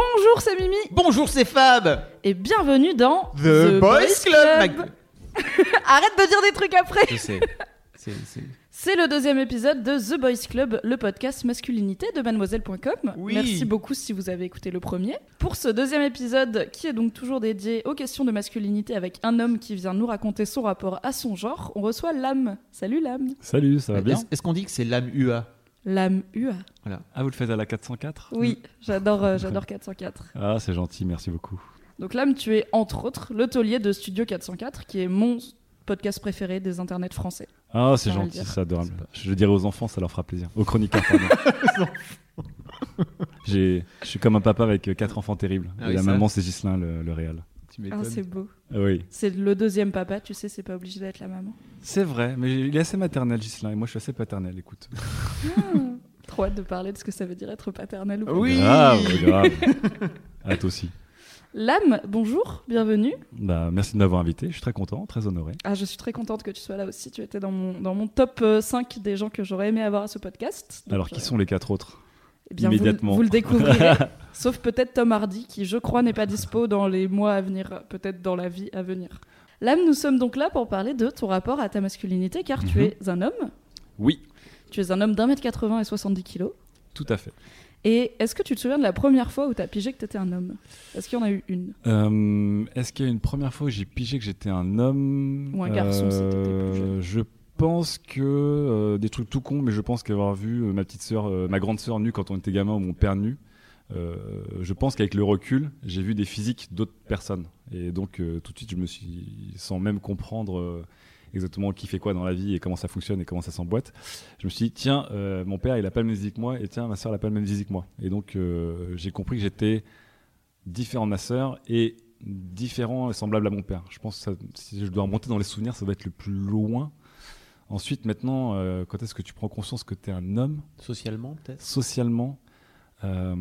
Bonjour, c'est Mimi Bonjour, c'est Fab et bienvenue dans The, Boys, Club, Arrête de dire des trucs après Je sais. C'est- c'est- C'est le deuxième épisode de The Boys Club, le podcast masculinité de mademoiselle.com. Oui. Merci beaucoup si vous avez écouté le premier. Pour ce deuxième épisode, qui est donc toujours dédié aux questions de masculinité avec un homme qui vient nous raconter son rapport à son genre, on reçoit Lame. Salut Lame. Salut, ça va bien Est-ce est-ce qu'on dit que c'est l'âme UA Lame UA. Voilà. Ah, vous le faites à la 404 Oui, j'adore euh, j'adore 404. Ah, c'est gentil, merci beaucoup. Donc Lame, tu es entre autres le taulier de Studio 404, qui est mon podcast préféré des internets français. Ah, c'est gentil, c'est adorable. Je le dirai aux enfants, ça leur fera plaisir. Aux chroniqueurs, pardon. J'ai- Je suis comme un papa avec euh, quatre enfants terribles. Ah Et oui, la maman, c'est Gislain, le, le réal. Tu Ah, c'est beau. Ah oui, C'est le deuxième papa, tu sais, c'est pas obligé d'être la maman. c'est vrai, mais il est assez maternel, Gislain, et moi je suis assez paternel, écoute. Trop hâte de parler de ce que ça veut dire être paternel ou pas. Oui Grave, grave. Ah, toi aussi. Lame, bonjour, bienvenue. Bah, merci de m'avoir invité, je suis très content, très honoré. Ah, je suis très contente que tu sois là aussi. Tu étais dans mon, dans mon top euh, 5 des gens que j'aurais aimé avoir à ce podcast. Donc, Alors, qui euh, sont les quatre autres? Eh bien, vous- immédiatement Vous, le découvrirez. sauf peut-être Tom Hardy, qui je crois n'est pas dispo dans les mois à venir, peut-être dans la vie à venir. Lame, nous sommes donc là pour parler de ton rapport à ta masculinité, car tu Mhm. es un homme. Oui, Tu es un homme d'un mètre 80 et 70 kilos. tout à fait. Et est-ce que tu te souviens de la première fois où tu as pigé que tu étais un homme? Est-ce qu'il y en a eu une? Euh, Est-ce qu'il y a une première fois où j'ai pigé que j'étais un homme? Ou un garçon, si t'étais plus jeune? Je pense que euh, des trucs tout cons, mais je pense qu'avoir vu euh, ma petite sœur, euh, ma grande sœur nue quand on était gamin ou mon père nu, je pense qu'avec le recul, j'ai vu des physiques d'autres personnes. Et donc tout de suite, je me suis, sans même comprendre exactement qui fait quoi dans la vie et comment ça fonctionne et comment ça s'emboîte, je me suis dit tiens, mon père il a pas le même physique que moi et tiens ma sœur elle a pas le même physique que moi. Et donc j'ai compris que j'étais différent de ma sœur et différent et semblable à mon père. Je pense que si je dois remonter dans les souvenirs, ça va être le plus loin. Ensuite, maintenant, euh, quand est-ce que tu prends conscience que tu es un homme Socialement, peut-être socialement euh,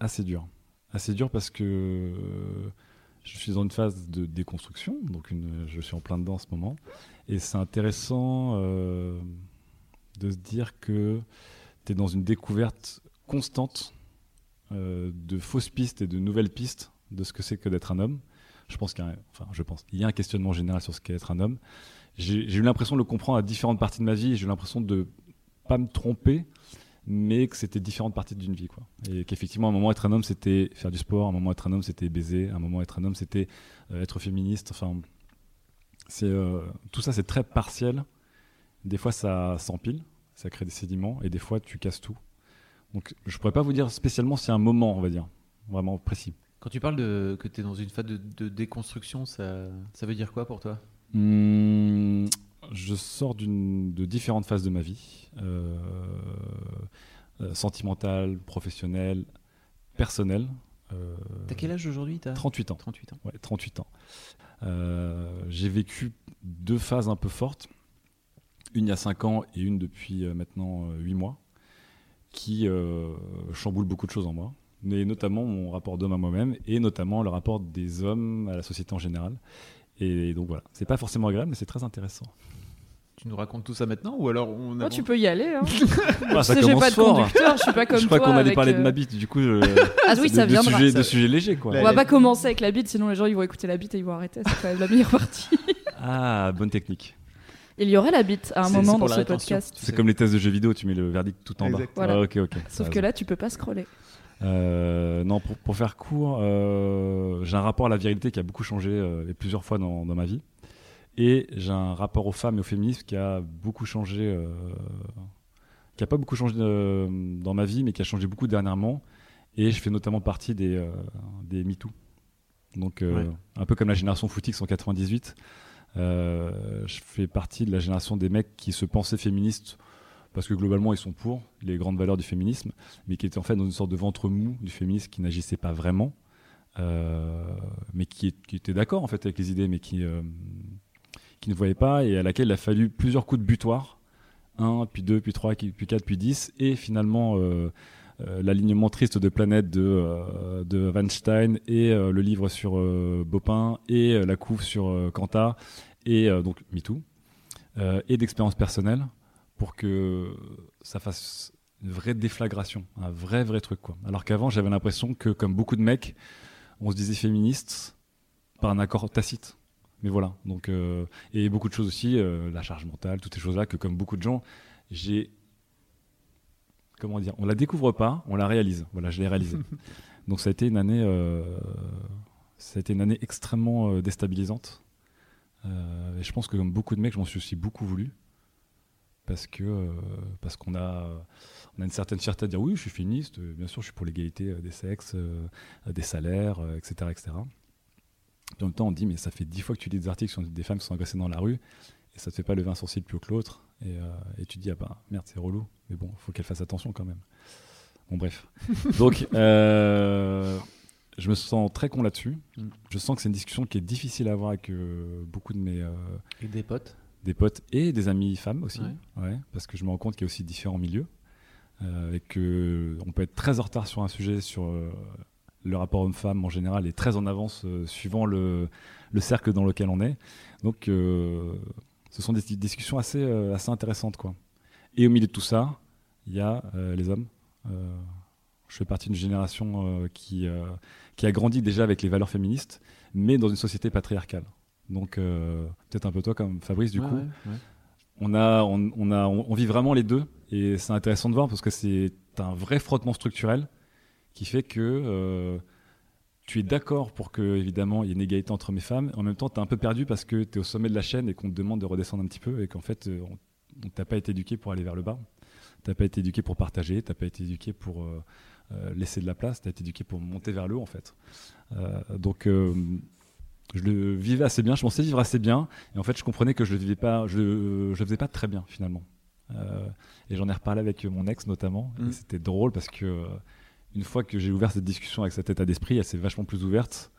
assez dur. Assez dur parce que euh, je suis dans une phase de déconstruction, donc une, je suis en plein dedans en ce moment. Et c'est intéressant de se dire que tu es dans une découverte constante de fausses pistes et de nouvelles pistes de ce que c'est que d'être un homme. Je pense qu'il y a, un- enfin, je pense, il y a un questionnement général sur ce qu'est être un homme. J'ai eu l'impression de le comprendre à différentes parties de ma vie j'ai eu l'impression de pas me tromper, mais que c'était différentes parties d'une vie. Quoi. Et qu'effectivement, à un moment, être un homme, c'était faire du sport, à un moment, être un homme, c'était baiser, à un moment, être un homme, c'était euh, être féministe. Enfin, euh, tout ça, c'est très partiel. Des fois, ça s'empile, ça crée des sédiments, et des fois, tu casses tout. Donc, je pourrais pas vous dire spécialement si un moment, on va dire, vraiment précis. Quand tu parles de que tu es dans une phase de, de déconstruction, ça, ça veut dire quoi pour toi? Hum, je sors de différentes phases de ma vie, euh, euh, sentimentale, professionnelle, personnelle. Euh, T'as quel âge aujourd'hui T'as 38 ans. 38 ans. Ouais, 38 ans. Euh, j'ai vécu deux phases un peu fortes, une il y a 5 ans et une depuis maintenant 8 mois, qui chamboulent beaucoup de choses en moi, mais notamment mon rapport d'homme à moi-même et notamment le rapport des hommes à la société en général. Et donc voilà, c'est pas forcément agréable, mais c'est très intéressant. Tu nous racontes tout ça maintenant ou alors on Oh, avance tu peux y aller. Hein. Ah, Tu sais, j'ai pas de conducteur, je suis pas comme Je crois toi qu'on allait parler euh, de ma bite, du coup, je... Ah oui, ça de, de viendra. sujets- ça. de sujets légers quoi. On va pas commencer avec la bite, sinon les gens ils vont écouter la bite et ils vont arrêter. C'est quand même la meilleure partie. Ah, bonne technique. Il y aurait la bite à un moment dans ce podcast. C'est comme les tests de jeux vidéo, tu mets le verdict tout en bas. Voilà. Ah, ok, ok. Sauf que là, tu peux pas scroller. Euh, non, pour, pour faire court, euh, j'ai un rapport à la virilité qui a beaucoup changé euh, et plusieurs fois dans, dans ma vie. Et j'ai un rapport aux femmes et au féminisme qui a beaucoup changé, qui a pas beaucoup changé dans ma vie, mais qui a changé beaucoup dernièrement. Et je fais notamment partie des, des MeToo. Donc, Ouais. un peu comme la génération Footix en 98. Euh, je fais partie de la génération des mecs qui se pensaient féministes parce que globalement ils sont pour les grandes valeurs du féminisme, mais qui étaient en fait dans une sorte de ventre mou du féminisme qui n'agissait pas vraiment, euh, mais qui, était d'accord en fait avec les idées, mais qui, euh, qui ne voyait pas et à laquelle il a fallu plusieurs coups de butoir, un, puis deux, puis trois, puis quatre, puis dix, et finalement euh, l'alignement triste de Planète de, de Weinstein et le livre sur Bopin et la couve sur Kanta et donc MeToo et d'expérience personnelle pour que ça fasse une vraie déflagration, un vrai vrai truc quoi. Alors qu'avant j'avais l'impression que comme beaucoup de mecs, on se disait féministe par un accord tacite. Mais voilà, donc euh, et beaucoup de choses aussi, euh, la charge mentale, toutes ces choses-là que comme beaucoup de gens, j'ai comment dire, on la découvre pas, on la réalise. Voilà, je l'ai réalisé. donc ça a été une année, euh, ça a été une année extrêmement déstabilisante. Et je pense que comme beaucoup de mecs, je m'en suis aussi beaucoup voulu parce que euh, parce qu'on a on a une certaine fierté à dire oui, je suis féministe, euh, bien sûr, je suis pour l'égalité euh, des sexes, euh, des salaires, euh, etc., etc. En même temps, on dit mais ça fait dix fois que tu lis des articles sur des femmes qui sont agressées dans la rue et ça te fait pas lever un sourcil plus haut que l'autre et, et tu te dis ah bah merde c'est relou, mais bon, faut qu'elle fasse attention quand même. Bon bref. Donc je me sens très con là-dessus. Mm. Je sens que c'est une discussion qui est difficile à avoir avec beaucoup de mes Et des potes? Des potes et des amis femmes aussi. Ouais. Ouais, parce que je me rends compte qu'il y a aussi différents milieux. Euh, et que on peut être très en retard sur un sujet, sur euh, le rapport homme-femme en général, et très en avance euh, suivant le, le cercle dans lequel on est. Donc, ce sont des di- discussions assez, assez intéressantes. Quoi. Et au milieu de tout ça, il y a les hommes. Je fais partie d'une génération qui, qui a grandi déjà avec les valeurs féministes, mais dans une société patriarcale. Donc, euh, peut-être un peu toi comme Fabrice, du Ouais, coup ouais, on a, on, on a, on, on vit vraiment les deux et c'est intéressant de voir parce que c'est un vrai frottement structurel qui fait que euh, tu es d'accord pour que évidemment il y ait une égalité entre hommes et femmes. En même temps, tu es un peu perdu parce que tu es au sommet de la chaîne et qu'on te demande de redescendre un petit peu et qu'en fait, euh, on on t'a pas été éduqué pour aller vers le bas. T'as pas été éduqué pour partager. T'as pas été éduqué pour euh, laisser de la place. T'as été éduqué pour monter vers le haut en fait. Euh, donc je le vivais assez bien, je pensais vivre assez bien, et en fait je comprenais que je le vivais pas, je, je le faisais pas très bien finalement. Euh, et j'en ai reparlé avec mon ex notamment, Mm. et c'était drôle parce que une fois que j'ai ouvert cette discussion avec cet état d'esprit, elle s'est vachement plus ouverte,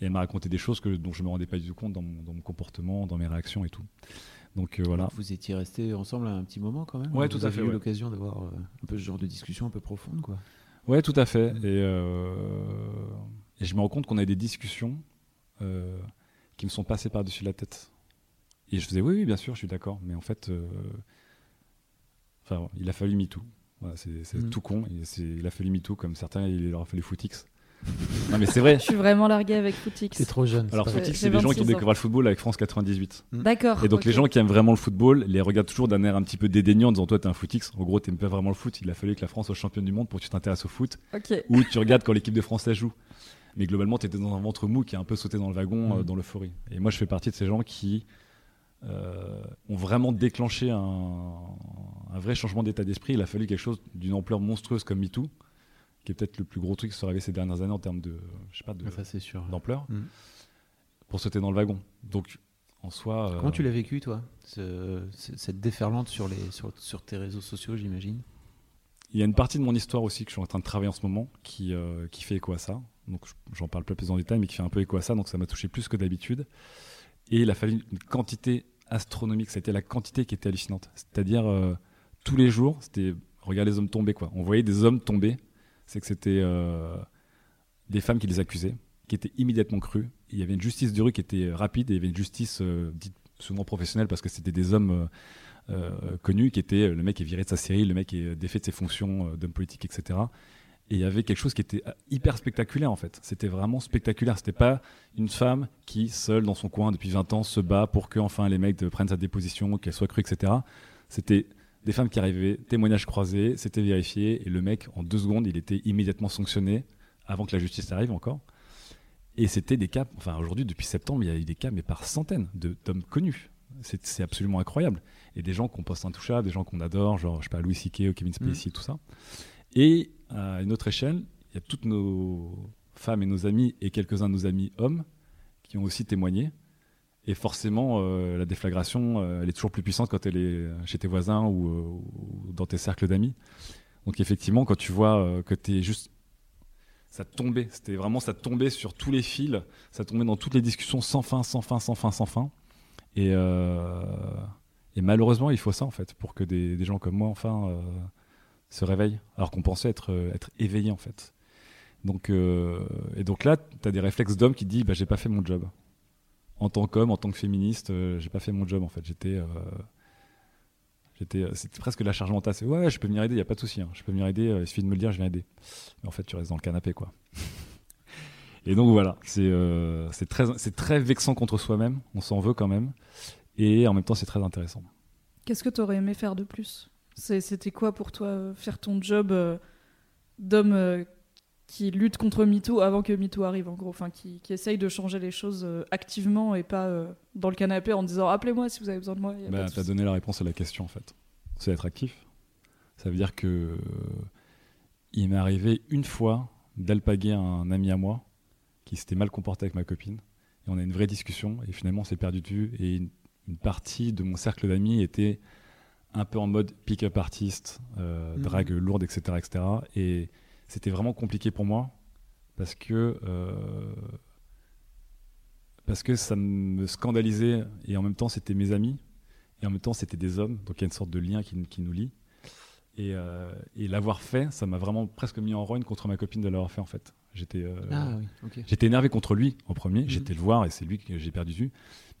et elle m'a raconté des choses que, dont je me rendais pas du tout compte dans mon, dans mon comportement, dans mes réactions et tout. Donc euh, voilà. Vous étiez restés ensemble un petit moment quand même Ouais, Vous tout à avez fait, eu ouais. l'occasion d'avoir euh, un peu ce genre de discussion un peu profonde, quoi? Ouais, tout à fait. Et, euh, et je me rends compte qu'on a des discussions euh, qui me sont passées par-dessus la tête. Et je faisais oui, oui, bien sûr, je suis d'accord. Mais en fait, euh, enfin, il a fallu MeToo. Voilà, c'est c'est Mm. tout con. Et c'est- il a fallu MeToo, comme certains, il leur a fallu Footix. non, mais c'est vrai. Je suis vraiment largué avec Footix. T'es trop jeune. Alors, c'est Footix, c'est des gens 26 qui ont découvert le football avec France 98. D'accord. Et donc, les gens qui aiment vraiment le football les regardent toujours d'un air un petit peu dédaignant en disant Toi, t'es un Footix. En gros, t'aimes pas vraiment le foot. Il a fallu que la France soit championne du monde pour que tu t'intéresses au foot ou tu regardes quand l'équipe de France elle joue. Mais globalement, tu étais dans un ventre mou qui a un peu sauté dans le wagon, euh, dans l'euphorie. Et moi, je fais partie de ces gens qui euh, ont vraiment déclenché un, un vrai changement d'état d'esprit. Il a fallu quelque chose d'une ampleur monstrueuse comme MeToo, qui est peut-être le plus gros truc qui soit arrivé ces dernières années en termes de, je sais pas, d'ampleur, Mhm. pour sauter dans le wagon. Donc, en soi. euh, Comment tu l'as vécu, toi ce- ce- Cette déferlante sur, les, sur, sur tes réseaux sociaux, j'imagine? Il y a une partie de mon histoire aussi que je suis en train de travailler en ce moment qui, euh, qui fait écho à ça. Donc je- j'en parle pas plus en détail, mais qui fait un peu écho à ça. Donc ça m'a touché plus que d'habitude. Et il a fallu une quantité astronomique. C'était la quantité qui était hallucinante. C'est-à-dire euh, tous les jours, c'était regarde les hommes tomber. On voyait des hommes tomber. C'est que c'était euh, des femmes qui les accusaient, qui étaient immédiatement crues. Il y avait une justice de rue qui était rapide et il y avait une justice euh, dite souvent professionnelle parce que c'était des hommes euh, euh, connus qui étaient euh, le mec est viré de sa série, le mec est défait de ses fonctions euh, d'homme politique, etc. Et il y avait quelque chose qui était euh, hyper spectaculaire en fait. C'était vraiment spectaculaire. C'était pas une femme qui, seule dans son coin depuis 20 ans, se bat pour que enfin les mecs prennent sa déposition, qu'elle soit crue, etc. C'était des femmes qui arrivaient, témoignages croisés, c'était vérifié, et le mec, en deux secondes, il était immédiatement sanctionné avant que la justice arrive encore. Et c'était des cas, enfin aujourd'hui, depuis septembre, il y a eu des cas, mais par centaines de- d'hommes connus. C'est absolument incroyable. Et des gens qu'on poste intouchables, des gens qu'on adore, genre, je sais pas, Louis ou Kevin Spacey, tout ça. Et à une autre échelle, il y a toutes nos femmes et nos amis et quelques-uns de nos amis hommes qui ont aussi témoigné Et forcément, euh, la déflagration, euh, elle est toujours plus puissante quand elle est chez tes voisins ou, euh, dans tes cercles d'amis. Donc effectivement, quand tu vois euh, que tu es juste... Ça tombait, c'était vraiment, ça tombait sur tous les fils, ça tombait dans toutes les discussions sans fin, sans fin, sans fin, sans fin. Et, euh, malheureusement, il faut ça en fait, pour que des gens comme moi, enfin, se réveillent, alors qu'on pensait être, euh, être éveillés en fait. Donc, euh, et donc là, tu as des réflexes d'homme qui disent bah, j'ai pas fait mon job. En tant qu'homme, en tant que féministe, euh, j'ai pas fait mon job en fait. J'étais. euh, j'étais C'était presque la charge mentale. C'est ouais, je peux venir aider, il a pas de souci. hein. Je peux venir aider, il suffit de me le dire, je viens aider. Mais en fait, tu restes dans le canapé quoi. et donc voilà, c'est c'est très, très vexant contre soi-même, on s'en veut quand même. Et en même temps, c'est très intéressant. Qu'est-ce que tu aurais aimé faire de plus? C'était quoi pour toi euh, faire ton job euh, d'homme euh, qui lutte contre MeToo avant que MeToo arrive en gros, enfin qui, qui essaye de changer les choses euh, activement et pas euh, dans le canapé en disant appelez-moi si vous avez besoin de moi. Bah, tu as donné la réponse à la question en fait. C'est être actif. Ça veut dire que euh, il m'est arrivé une fois d'alpaguer un ami à moi qui s'était mal comporté avec ma copine. Et on a une vraie discussion et finalement on s'est perdu de vue. Et une, une partie de mon cercle d'amis était un peu en mode pick-up artiste, euh, Mhm. drague lourde, etc. etc. Et c'était vraiment compliqué pour moi parce que, euh, parce que ça me scandalisait et en même temps c'était mes amis et en même temps c'était des hommes, donc il y a une sorte de lien qui, qui nous lie. Et, euh, et l'avoir fait, ça m'a vraiment presque mis en rogne contre ma copine de l'avoir fait en fait. J'étais euh, Ah oui, ok. j'étais énervé contre lui en premier, Mhm. j'étais le voir et c'est lui que j'ai perdu de vue.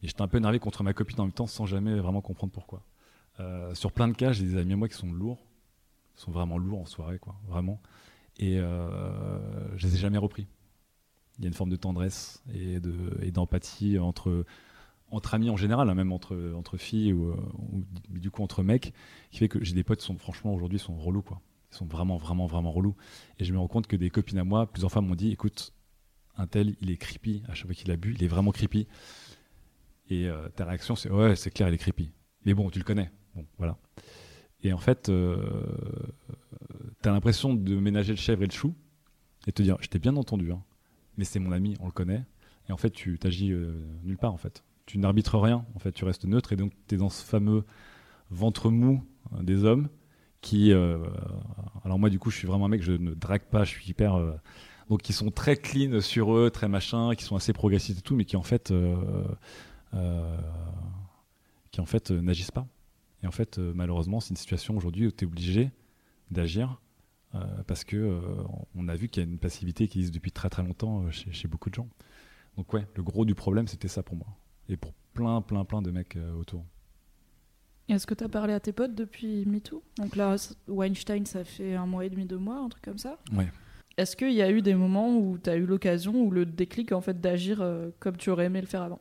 Et j'étais un peu énervé contre ma copine en même temps sans jamais vraiment comprendre pourquoi. Euh, sur plein de cas, j'ai des amis à moi qui sont lourds, qui sont vraiment lourds en soirée, quoi, vraiment. Et euh, je les ai jamais repris. Il y a une forme de tendresse et de et d'empathie entre amis en général, hein, même entre filles ou, euh, du coup entre mecs, qui fait que j'ai des potes qui sont franchement aujourd'hui sont relous quoi. Ils sont vraiment vraiment vraiment relous. Et je me rends compte que des copines à moi, plusieurs fois m'ont dit, écoute, un tel, il est creepy à chaque fois qu'il a bu, il est vraiment creepy. Et euh, ta réaction, c'est ouais, c'est clair, il est creepy. Mais bon, tu le connais. Et en fait, euh, t'as l'impression de ménager le chèvre et le chou et te dire, je t'ai bien entendu, hein, mais c'est mon ami, on le connaît. Et en fait, tu t'agis euh, nulle part, en fait. Tu n'arbitres rien, en fait, tu restes neutre et donc tu es dans ce fameux ventre mou euh, des hommes qui. alors, moi, du coup, je suis vraiment un mec, je ne drague pas, je suis hyper. donc, qui sont très clean sur eux, très machin, qui sont assez progressistes et tout, mais qui en fait. n'agissent pas. Et en fait, euh, malheureusement, c'est une situation aujourd'hui où tu es obligé d'agir euh, parce que euh, on a vu qu'il y a une passivité qui existe depuis très très longtemps chez, chez beaucoup de gens. Donc ouais, le gros du problème, c'était ça pour moi. Et pour plein, plein, plein de mecs autour. Est-ce que tu as parlé à tes potes depuis MeToo? Donc là, Weinstein, ça fait un mois et demi, deux mois, un truc comme ça? Ouais. Est-ce qu'il y a eu des moments où tu as eu l'occasion ou le déclic en fait d'agir comme tu aurais aimé le faire avant?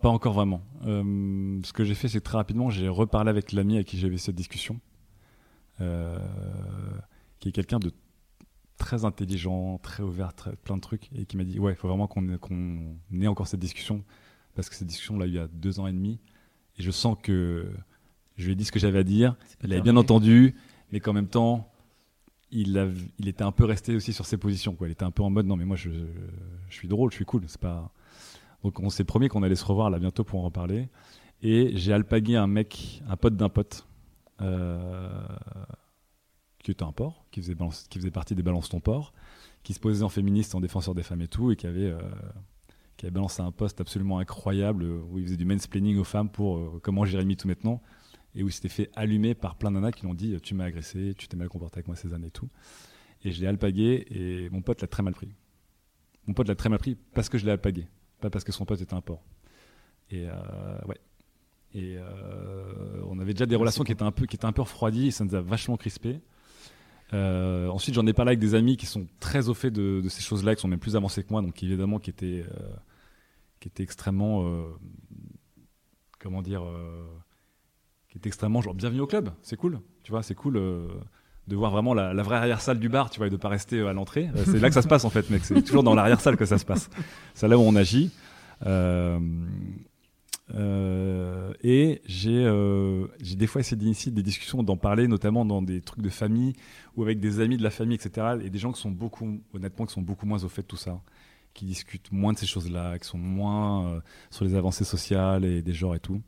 Pas encore vraiment. Euh, ce que j'ai fait, c'est très rapidement, j'ai reparlé avec l'ami avec qui j'avais cette discussion, euh, qui est quelqu'un de très intelligent, très ouvert, très, plein de trucs, et qui m'a dit Ouais, il faut vraiment qu'on ait, encore cette discussion, parce que cette discussion, là, il y a deux ans et demi, et je sens que je lui ai dit ce que j'avais à dire, il avait bien entendu, mais qu'en même temps, il, était un peu resté aussi sur ses positions. Quoi. Il était un peu en mode non, mais moi je, je suis drôle, je suis cool. C'est pas. Donc on s'est promis qu'on allait se revoir là bientôt pour en reparler. Et j'ai alpagué un mec, un pote d'un pote, euh, qui était un porc, qui faisait, partie des Balance ton porc, qui se posait en féministe, en défenseur des femmes et tout, et qui avait, euh, qui avait balancé un poste absolument incroyable où il faisait du mansplaining aux femmes pour euh, comment Jérémy tout maintenant et où il s'était fait allumer par plein de nanas qui lui ont dit tu m'as agressé, tu t'es mal comporté avec moi ces années et tout. Et je l'ai alpagué et mon pote l'a très mal pris. Mon pote l'a très mal pris parce que je l'ai alpagué, pas parce que son pote était un porc. Et euh, ouais. Et euh, on avait déjà des relations qui étaient un peu, qui étaient un peu refroidies et ça nous a vachement crispé. Euh, ensuite, j'en ai parlé avec des amis qui sont très au fait de, de ces choses-là, qui sont même plus avancés que moi, donc évidemment qui étaient, euh, qui étaient extrêmement, euh, comment dire, qui étaient extrêmement genre bienvenue au club, c'est cool, tu vois, c'est cool de voir vraiment la, vraie arrière-salle du bar, tu vois, et de pas rester euh, à l'entrée. Euh, c'est là que ça se passe en fait, mec. C'est toujours dans l'arrière-salle que ça se passe. C'est là où on agit. Euh, et j'ai des fois essayé d'initier des discussions, d'en parler, notamment dans des trucs de famille ou avec des amis de la famille, etc. Et des gens qui sont beaucoup, honnêtement, qui sont beaucoup moins au fait de tout ça. qui discutent moins de ces choses-là, qui sont moins sur les avancées sociales et des genres et tout.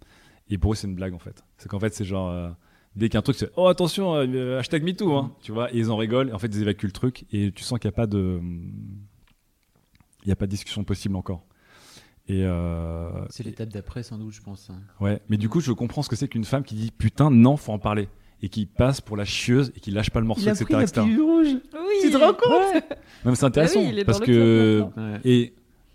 Et pour eux, c'est une blague en fait. C'est qu'en fait, c'est genre. Euh, dès qu'il y a un truc, c'est Oh attention, euh, hashtag MeToo, hein, tu vois, et ils en rigolent, et en fait, ils évacuent le truc, et tu sens qu'il n'y a pas de. Il n'y a pas de discussion possible encore. Et. euh, C'est l'étape d'après, sans doute, je pense. hein. Ouais, mais du coup, je comprends ce que c'est qu'une femme qui dit putain, non, faut en parler. Et qui passe pour la chieuse et qui lâche pas le morceau, Il a etc. pris la etc. pilule rouge. Oui. Tu te rends compte Non, mais c'est intéressant Ah oui, parce que. Ouais. Et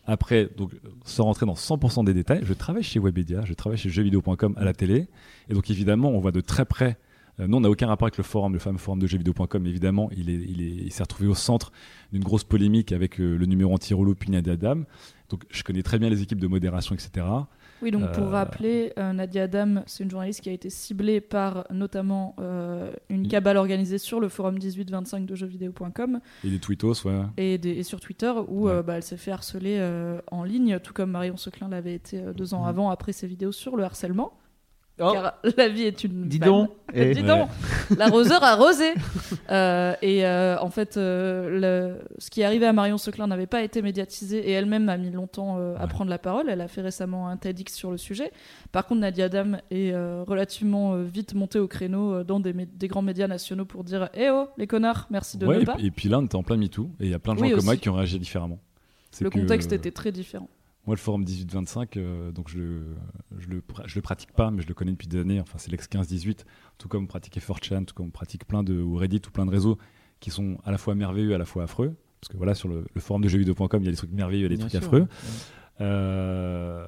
après, donc, sans rentrer dans 100% des détails, je travaille chez Webedia, je travaille chez jeuxvideo.com à la télé. Et donc, évidemment, on voit de très près. euh, nous, on n'a aucun rapport avec le forum, le fameux forum de jeuxvideo.com. Évidemment, il est, il est, il s'est retrouvé au centre d'une grosse polémique avec euh, le numéro anti-rouleau puis Nadia Adam. Donc, je connais très bien les équipes de modération, etc. Oui, donc pour Euh, rappeler, euh, Nadia Adam, c'est une journaliste qui a été ciblée par notamment euh, une cabale organisée sur le forum 1825 de jeuxvideo.com Et des tweetos, ouais. et, des- et sur Twitter où Ouais. bah, elle s'est fait harceler en ligne, tout comme Marion Seclin l'avait été deux ans avant après ses vidéos sur le harcèlement. Oh. Car la vie est une. Dis donc. Eh. Dis donc, l'arroseur a arrosé. Euh, et euh, en fait, euh, le- ce qui est arrivé à Marion Seclin n'avait pas été médiatisé et elle-même a mis longtemps euh, à Ouais. prendre la parole. Elle a fait récemment un TEDx sur le sujet. Par contre, Nadia Adam est euh, relativement euh, vite montée au créneau euh, dans des, grands médias nationaux pour dire Eh oh, les connards, merci de Ouais, ne et, pas. et puis là, on était en plein MeToo. Et il y a plein de gens Oui, comme moi qui ont réagi différemment. Le que, contexte était très différent. Moi, le forum 1825, euh, donc je, je, le, pra- je le pratique pas, mais je le connais depuis des années. Enfin, c'est l'ex 15-18, tout comme pratiquer 4chan, tout comme on pratique plein de ou Reddit ou plein de réseaux qui sont à la fois merveilleux, à la fois affreux. Parce que voilà, sur le, le forum de jeuxvideo.com, il y a des trucs merveilleux, il y a des Bien trucs sûr, affreux. ouais. Euh,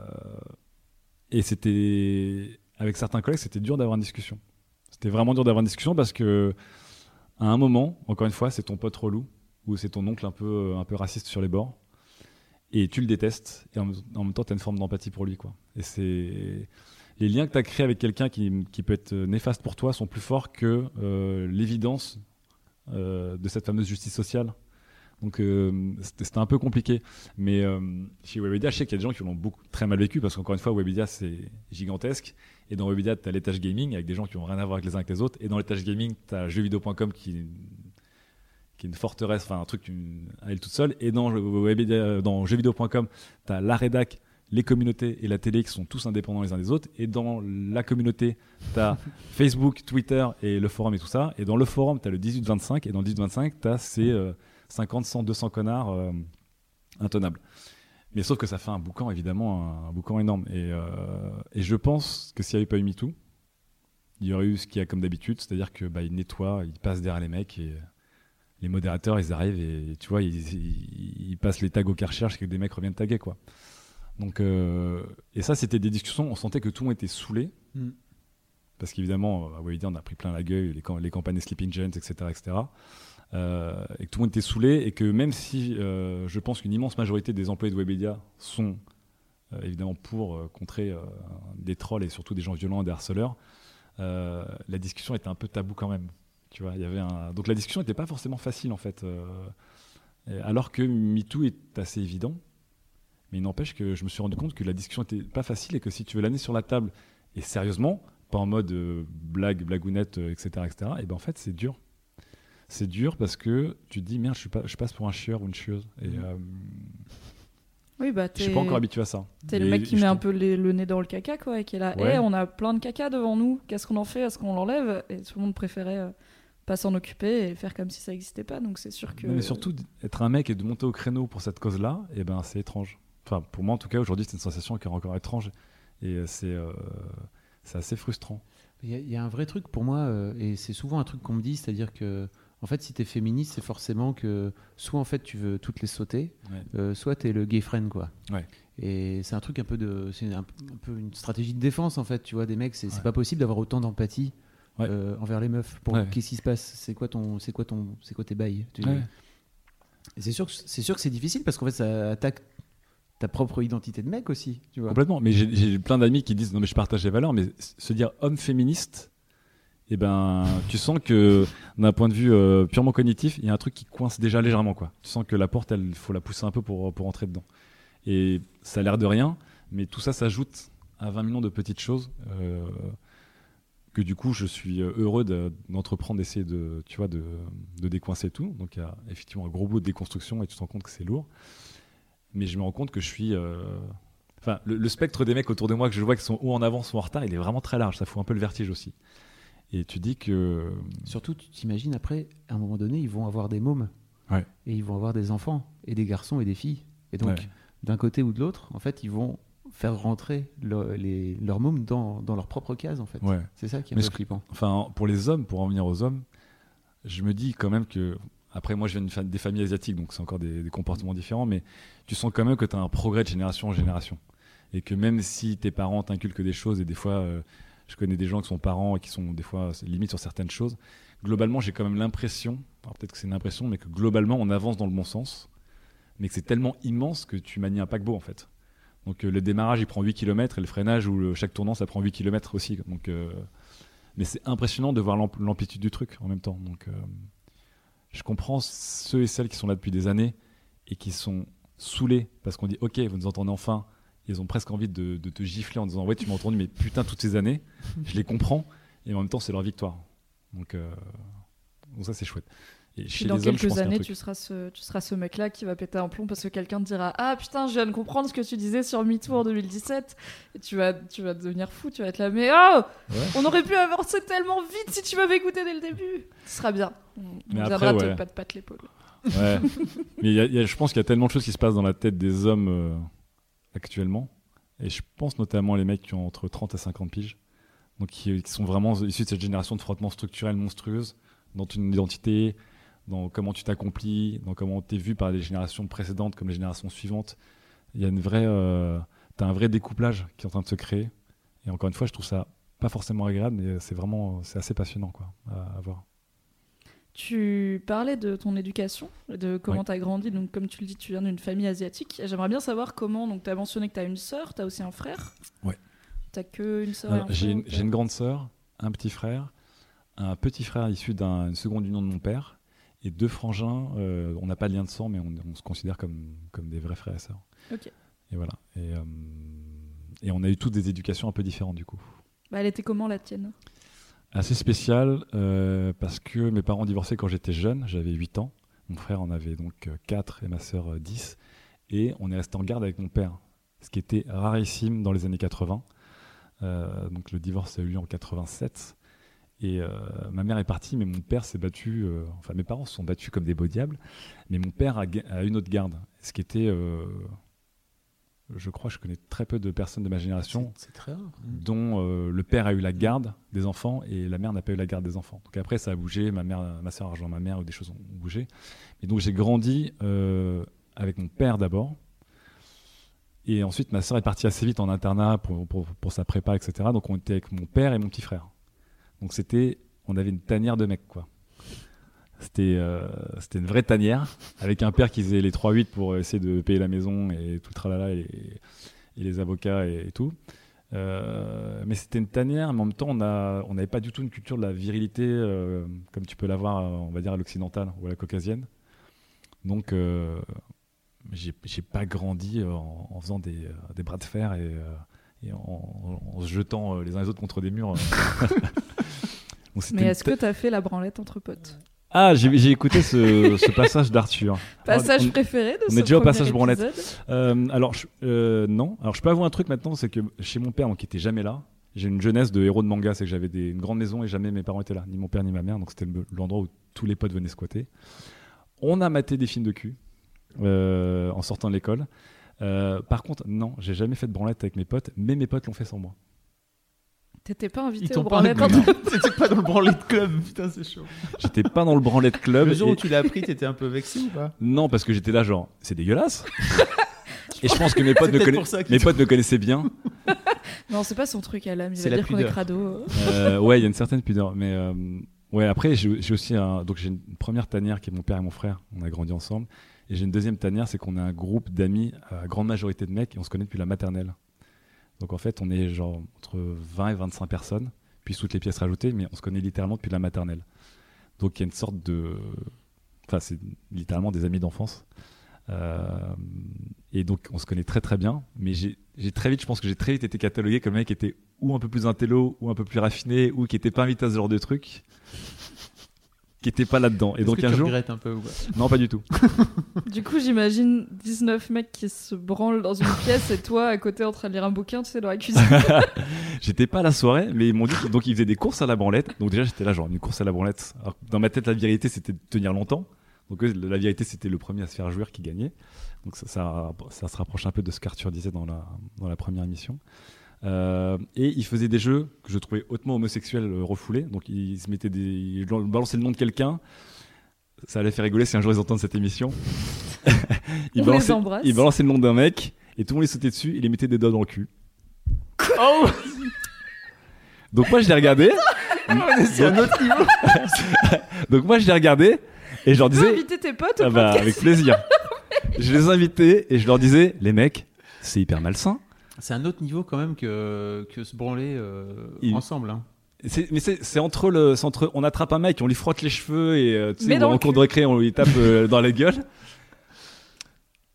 et c'était avec certains collègues, c'était dur d'avoir une discussion. C'était vraiment dur d'avoir une discussion parce que à un moment, encore une fois, c'est ton pote relou ou c'est ton oncle un peu un peu raciste sur les bords et tu le détestes et en, même temps tu as une forme d'empathie pour lui quoi. Et c'est les liens que tu as créés avec quelqu'un qui, qui peut être néfaste pour toi sont plus forts que euh, l'évidence euh, de cette fameuse justice sociale. Donc euh, c'était un peu compliqué. Mais chez Webedia, je sais qu'il y a des gens qui l'ont très mal vécu parce qu'encore une fois, Webedia c'est gigantesque. Et dans Webedia, tu as l'étage gaming avec des gens qui n'ont rien à voir avec les uns avec les autres. Et dans l'étage gaming, tu as jeuxvideo.com qui, qui est une forteresse, enfin un truc une- à elle toute seule. Et dans, Webedia, dans jeuxvideo.com, tu as la rédac, les communautés et la télé qui sont tous indépendants les uns des autres. Et dans la communauté, tu as Facebook, Twitter et le forum et tout ça. Et dans le forum, tu as le 18-25. Et dans le 18-25, tu as ces euh, 50, 100, 200 connards euh, intenables. Mais sauf que ça fait un boucan, évidemment, un, un boucan énorme. Et, euh, et je pense que s'il n'y avait pas eu MeToo, il y aurait eu ce qu'il y a comme d'habitude, c'est-à-dire que bah, ils nettoient, ils passent derrière les mecs et euh, les modérateurs, ils arrivent et tu vois, ils, ils- ils passent les tags au karcher ce que des mecs reviennent taguer, quoi. Donc, euh, et ça, c'était des discussions, on sentait que tout le monde était saoulé. Mm. Parce qu'évidemment, à Webedia, on a pris plein la gueule, les, les campagnes Sleeping Giants, etc. etc. Euh, et que tout le monde était saoulé, et que même si euh, je pense qu'une immense majorité des employés de Webedia sont évidemment pour contrer des trolls et surtout des gens violents, des harceleurs, la discussion était un peu tabou quand même. Tu vois, il y avait un... Donc la discussion n'était pas forcément facile en fait. euh, alors que MeToo est assez évident, mais il n'empêche que je me suis rendu compte que la discussion n'était pas facile et que si tu veux l'amener sur la table et sérieusement, pas en mode euh, blague, blagounette, euh, etc., etc., et ben en fait c'est dur. C'est dur parce que tu te dis merde, je, suis pas, je passe pour un chieur ou une chieuse. Et euh, Oui, bah je suis pas encore habitué à ça. t'es le mec qui met un peu les- le nez dans le caca, quoi, et qui est là. Ouais. Eh, on a plein de caca devant nous. Qu'est-ce qu'on en fait Est-ce qu'on l'enlève? Et tout le monde préférait euh, pas s'en occuper et faire comme si ça n'existait pas. Donc c'est sûr que. Non, mais surtout, être un mec et de monter au créneau pour cette cause-là, et ben, c'est étrange. Enfin, pour moi, en tout cas, aujourd'hui, c'est une sensation qui est encore étrange. Et euh, c'est euh, c'est assez frustrant. Il y, a- il y a un vrai truc pour moi, euh, et c'est souvent un truc qu'on me dit, c'est-à-dire que, en fait, si t'es féministe, c'est forcément que soit en fait tu veux toutes les sauter, Ouais. euh, soit t'es le gay friend, quoi. Ouais. Et c'est un truc un peu de, c'est un, un peu une stratégie de défense en fait, tu vois, des mecs, c'est c'est Ouais. pas possible d'avoir autant d'empathie Ouais. euh, envers les meufs. Pour Ouais. qu'est-ce qui se passe? C'est quoi ton, c'est quoi ton, c'est quoi tes bails? C'est sûr, que c'est sûr que c'est difficile parce qu'en fait ça attaque ta propre identité de mec aussi, tu vois. Complètement. Mais j'ai- plein d'amis qui disent non, mais je partage les valeurs, mais se dire homme féministe, et ben, tu sens que d'un point de vue euh, purement cognitif, il y a un truc qui coince déjà légèrement, quoi. Tu sens que la porte, il faut la pousser un peu pour, pour entrer dedans. Et ça a l'air de rien, mais tout ça s'ajoute à 20 millions de petites choses. euh, que du coup je suis euh, heureux de- d'entreprendre d'essayer de tu vois de, de décoincer tout donc il y a effectivement un gros bout de déconstruction et tu te rends compte que c'est lourd mais je me rends compte que je suis. euh, Enfin, le, le spectre des mecs autour de moi que je vois qui sont ou en avance ou en retard, il est vraiment très large. Ça fout un peu le vertige aussi. Et tu dis que. Surtout, tu t'imagines après, à un moment donné, ils vont avoir des mômes. Ouais. Et ils vont avoir des enfants, et des garçons et des filles. Et donc, Ouais. d'un côté ou de l'autre, en fait, ils vont faire rentrer le- les, leurs mômes dans, dans leur propre case, en fait. Ouais. C'est ça qui est Mais un peu flippant. Enfin, pour les hommes, pour en venir aux hommes, je me dis quand même que. Après, moi, je viens des familles asiatiques, donc c'est encore des, des comportements différents, mais tu sens quand même que tu as un progrès de génération en génération. Et que même si tes parents t'inculquent des choses, et des fois, euh, je connais des gens qui sont parents et qui sont des fois c'est limite sur certaines choses, globalement, j'ai quand même l'impression, alors peut-être que c'est une impression, mais que globalement, on avance dans le bon sens, mais que c'est tellement immense que tu manies un paquebot, en fait. Donc, euh, le démarrage, il prend 8 km, et le freinage ou chaque tournant, ça prend 8 km aussi. Donc, euh, mais c'est impressionnant de voir l'amp- l'amplitude du truc en même temps. Donc, euh, je comprends ceux et celles qui sont là depuis des années et qui sont saoulés parce qu'on dit Ok, vous nous entendez enfin. Ils ont presque envie de, te gifler en disant Ouais, tu m'as entendu, mais putain, toutes ces années, je les comprends. Et en même temps, c'est leur victoire. Donc ça, c'est chouette. Et chez dans les hommes, je quelques pense années, tu seras ce, tu seras ce mec-là qui va péter un plomb parce que quelqu'un te dira Ah putain, je viens de comprendre ce que tu disais sur MeToo en 2017. Et tu vas, tu vas devenir fou, tu vas être là, mais oh Ouais. On aurait pu avancer tellement vite si tu m'avais écouté dès le début. Ce sera bien. On, on Mais viendra après, te ouais. pat pat l'épaule. Ouais. Mais y a- y a- je pense qu'il y a tellement de choses qui se passent dans la tête des hommes euh, actuellement. Et je pense notamment les mecs qui ont entre 30 et 50 piges. Donc qui, qui sont vraiment issus de cette génération de frottement structurel monstrueuse dans ton identité, dans comment tu t'accomplis, dans comment tu es vu par les générations précédentes comme les générations suivantes. Il y a une vraie. Euh, as un vrai découplage qui est en train de se créer. Et encore une fois, je trouve ça pas forcément agréable, mais c'est vraiment. C'est assez passionnant quoi, à, à voir. Tu parlais de ton éducation, de comment Oui. tu as grandi. Donc, comme tu le dis, tu viens d'une famille asiatique. J'aimerais bien savoir comment. Donc, tu as mentionné que tu as une sœur, tu as aussi un frère. Ouais. Tu que une sœur J'ai une, une grande sœur, un petit frère, un petit frère issu d'une seconde union de mon père, et deux frangins. euh, on n'a pas de lien de sang, mais on, on se considère comme, comme des vrais frères et sœurs. Et voilà. Et, euh, et on a eu toutes des éducations un peu différentes du coup. Bah, elle était comment la tienne? Assez spécial euh, parce que mes parents ont divorcé quand j'étais jeune, j'avais 8 ans. Mon frère en avait donc 4 et ma sœur euh, 10. Et on est resté en garde avec mon père, ce qui était rarissime dans les années 80. Euh, donc le divorce a eu lieu en 87. Et euh, ma mère est partie, mais mon père s'est battu. euh, enfin, mes parents se sont battus comme des beaux diables. Mais mon père a, a une autre garde, ce qui était. euh, je crois, je connais très peu de personnes de ma génération C'est c'est très rare. dont le père a eu la garde des enfants et la mère n'a pas eu la garde des enfants. Donc après, ça a bougé, ma, mère, ma soeur a rejoint ma mère ou des choses ont bougé. Et donc j'ai grandi avec mon père d'abord. Et ensuite, ma soeur est partie assez vite en internat pour, pour, pour sa prépa, etc. Donc on était avec mon père et mon petit frère. Donc c'était, on avait une tanière de mecs, quoi. C'était euh, une vraie tanière avec un père qui faisait les 3-8 pour essayer de payer la maison et tout le tralala et, les avocats et, tout. Euh, mais c'était une tanière, mais en même temps, on n'avait pas du tout une culture de la virilité euh, comme tu peux l'avoir, on va dire, à l'occidentale ou à la caucasienne. Donc, j'ai j'ai pas grandi en, faisant des, bras de fer et, en, se jetant les uns les autres contre des murs. Donc, Mais est-ce que tu as fait la branlette entre potes? Ah, j'ai écouté ce, ce passage d'Arthur. Passage on- préféré de on ce est déjà au passage branlette. Euh, alors, je- euh, non. Alors, je peux avouer un truc maintenant, c'est que chez mon père, donc, qui était jamais là, j'ai une jeunesse de héros de manga, c'est que j'avais une grande maison et jamais mes parents étaient là, ni mon père ni ma mère, donc c'était le- l'endroit où tous les potes venaient squatter. On a maté des films de cul euh, en sortant de l'école. Par contre, non, j'ai jamais fait de branlette avec mes potes, mais mes potes l'ont fait sans moi. T'étais pas invité au branlette entre T'étais pas dans le branlet de club, putain, c'est chaud. J'étais pas dans le branlette club. Le jour et- où tu l'as appris, t'étais un peu vexé ou pas? Non, parce que j'étais là, genre, c'est dégueulasse. et je pense que mes potes, me, conna- pour ça qu'ils mes potes me connaissaient bien. Non, c'est pas son truc à l'âme. Il C'est va la dire qu'on est pudeur. crado. Euh, ouais, il y a une certaine pudeur. Mais euh, ouais, après, j'ai j'ai aussi un, donc j'ai une première tanière qui est mon père et mon frère. On a grandi ensemble. Et j'ai une deuxième tanière, c'est qu'on a un groupe d'amis, à grande majorité de mecs, et on se connaît depuis la maternelle. Donc en fait, on est genre entre 20 et 25 personnes, puis toutes les pièces rajoutées, mais on se connaît littéralement depuis la maternelle. Donc il y a une sorte de. Enfin, c'est littéralement des amis d'enfance. Euh, et donc on se connaît très très bien, mais j'ai très vite, je pense que j'ai très vite été catalogué comme un mec qui était ou un peu plus intello, ou un peu plus raffiné, ou qui était pas invité à ce genre de truc. Qui était pas là-dedans. Et donc que un tu jour, regrettes un peu ou pas? Non pas du tout. Du coup, j'imagine 19 mecs qui se branlent dans une pièce et toi à côté en train de lire un bouquin, tu sais, dans la cuisine. J'étais pas à la soirée, mais ils m'ont dit donc ils faisaient des courses à la branlette. Donc déjà j'étais là genre une course à la branlette. Alors, dans ma tête la vérité c'était de tenir longtemps. Donc la vérité c'était le premier à se faire jouir qui gagnait. Donc ça, ça, ça se rapproche un peu de ce qu'Arthur disait dans la, dans la première émission. Euh, et ils faisaient des jeux que je trouvais hautement homosexuels euh, refoulés. Donc ils se mettaient des, ils balançaient le nom de quelqu'un. Ça allait faire rigoler si un jour ils entendent cette émission. balançaient, embrasse. ils balançaient le nom d'un mec et tout le monde les sautait dessus. Ils les mettaient des doigts dans le cul. Oh Donc moi je l'ai regardé. C'est un autre niveau. Donc moi je l'ai regardé et je leur disais inviter tes potes ah bah, avec plaisir. je les invitais et je leur disais les mecs, c'est hyper malsain. C'est un autre niveau quand même que, que se branler euh, Il- ensemble. hein. C'est- mais c'est c'est entre le c'est entre on attrape un mec, on lui frotte les cheveux et euh, tu sais, en le cours de récré on lui tape euh, dans la gueule.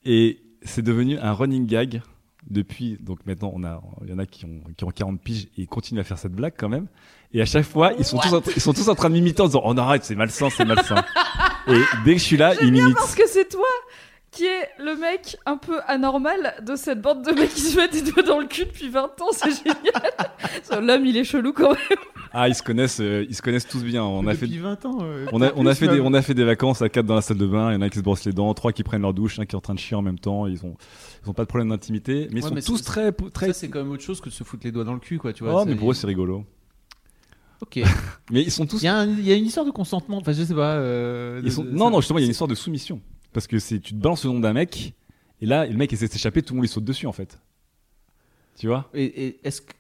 Et c'est devenu un running gag depuis donc maintenant on a il y en a qui ont qui ont 40 piges et ils continuent à faire cette blague quand même. Et à chaque fois ils sont tous en, ils sont tous en train de m'imiter en disant on arrête c'est malsain c'est malsain. et dès que je suis là ils m'imitent. Parce que c'est toi qui est le mec un peu anormal de cette bande de mecs qui se mettent des doigts dans le cul depuis 20 ans, c'est génial. L'homme, il est chelou quand même. Ah, ils se connaissent, euh, ils se connaissent tous bien. On a fait, Depuis 20 ans. euh, on a, on a plus fait des, on a fait des vacances à quatre dans la salle de bain. Il y en a qui se brossent les dents, trois qui prennent leur douche, un qui est en train de chier en même temps. Ils ont, ils ont pas de problème d'intimité, mais ils Ouais, sont mais tous c'est- très, très. Ça, c'est quand même autre chose que de se foutre les doigts dans le cul, quoi. Tu vois, Oh, mais pour eux c'est rigolo. Ok. Mais ils sont tous. Il y, a y une histoire de consentement. Enfin, je sais pas. euh, de- Ils sont... de- Non, non, justement, il y a une histoire de soumission. Parce que c'est, tu te balances le nom d'un mec, et là, le mec essaie de s'échapper, tout le monde lui saute dessus en fait. Tu vois? Et, et est-ce que.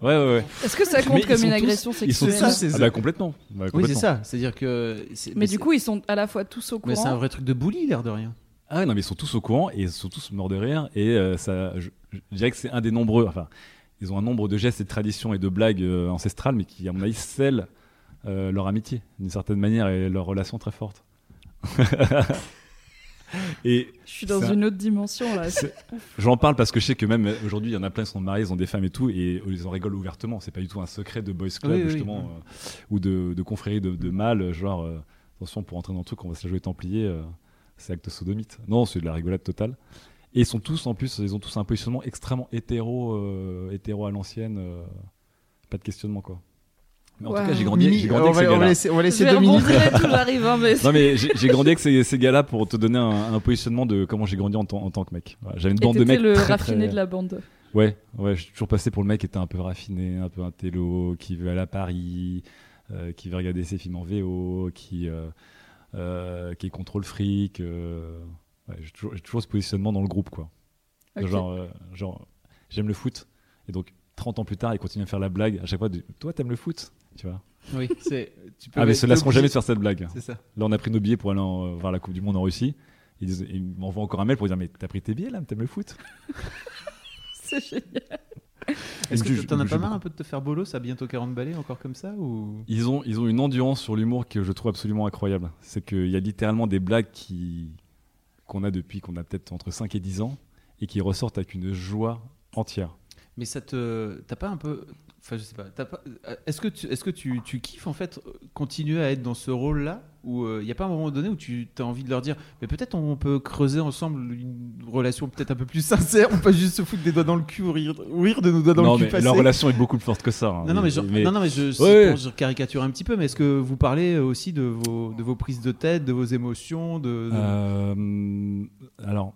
Ouais, ouais, ouais. Est-ce que ça Mais compte ils comme une tous- agression Ils sont sexuelle? ça, tous. c'est Ah ça. bah complètement. Bah, Oui, c'est ça. C'est-à-dire que. c'est- Mais du coup, ils sont à la fois tous au Mais c'est un courant. vrai truc de bully, l'air de rien. Ah ouais, non, mais ils sont tous au courant et ils sont tous morts de rire. Et euh, ça, je, je dirais que c'est un des nombreux. Enfin, ils ont un nombre de gestes et de traditions et de blagues euh, ancestrales, mais qui, à mon avis, scellent euh, leur amitié d'une certaine manière et leur relation très forte. et Je suis dans une autre dimension là. j'en parle parce que je sais que même euh, aujourd'hui, il y en a plein qui sont mariés, ils ont des femmes et tout, et ils en rigolent ouvertement. C'est pas du tout un secret de boys club, Oui, oui, justement, oui. euh, ou de, de confrérie de, de mâles, genre, euh, attention, pour entrer dans le truc, on va se la jouer templier, euh, c'est acte sodomite. Non, c'est de la rigolade totale. Et ils sont tous, en plus, ils ont tous un positionnement extrêmement hétéro, euh, hétéro à l'ancienne. euh, pas de questionnement, quoi. Mais en Wow. tout cas, j'ai grandi, on, avec ces va, on va gars-là. laisser, on va Je laisser tout, j'arrive. hein, mais Non mais j'ai grandi avec ces, ces gars-là pour te donner un, un positionnement de comment j'ai grandi en, tant- en tant que mec. Voilà, J'avais une bande de mecs le très, raffiné très- de la bande. Ouais, ouais, je suis toujours passé pour le mec qui était un peu raffiné, un peu un télo, qui veut aller à Paris, euh, qui veut regarder ses films en VO, qui, euh, euh, qui est contre le fric. euh, ouais, j'ai toujours, ce positionnement dans le groupe, quoi. Genre, euh, genre j'aime le foot, et donc 30 ans plus tard, il continue à faire la blague à chaque fois. Toi, t'aimes le foot, tu vois Oui, c'est. Tu peux Ah, mais ils se lasseront jamais de faire cette blague. C'est ça. Là, on a pris nos billets pour aller en- euh, voir la Coupe du Monde en Russie. Ils, disent- ils m'envoient encore un mail pour dire Mais t'as pris tes billets là T'aimes le foot? C'est génial. Est-ce que t'en as pas marre un peu de te faire bolos à bientôt 40 balais encore comme ça ou? Ils ont, ils ont une endurance sur l'humour que je trouve absolument incroyable. C'est qu'il y a littéralement des blagues qui, qu'on a depuis qu'on a peut-être entre 5 et 10 ans et qui ressortent avec une joie entière. Mais ça te. T'as pas un peu. Enfin, je sais pas. t'as pas- euh, Est-ce que, tu, est-ce que tu, tu kiffes en fait euh, continuer à être dans ce rôle-là Ou il n'y a pas un moment donné où tu as envie de leur dire Mais peut-être on peut creuser ensemble une relation peut-être un peu plus sincère On peut juste se foutre des doigts dans le cul ou rire, ou rire de nos doigts dans non, le cul mais passés leur relation est beaucoup plus forte que ça. hein. Non, non, mais, je, Mais- non, non, mais je, c'est Ouais, pour- je caricature un petit peu, mais est-ce que vous parlez aussi de vos, de vos prises de tête, de vos émotions de, de- Euh, alors,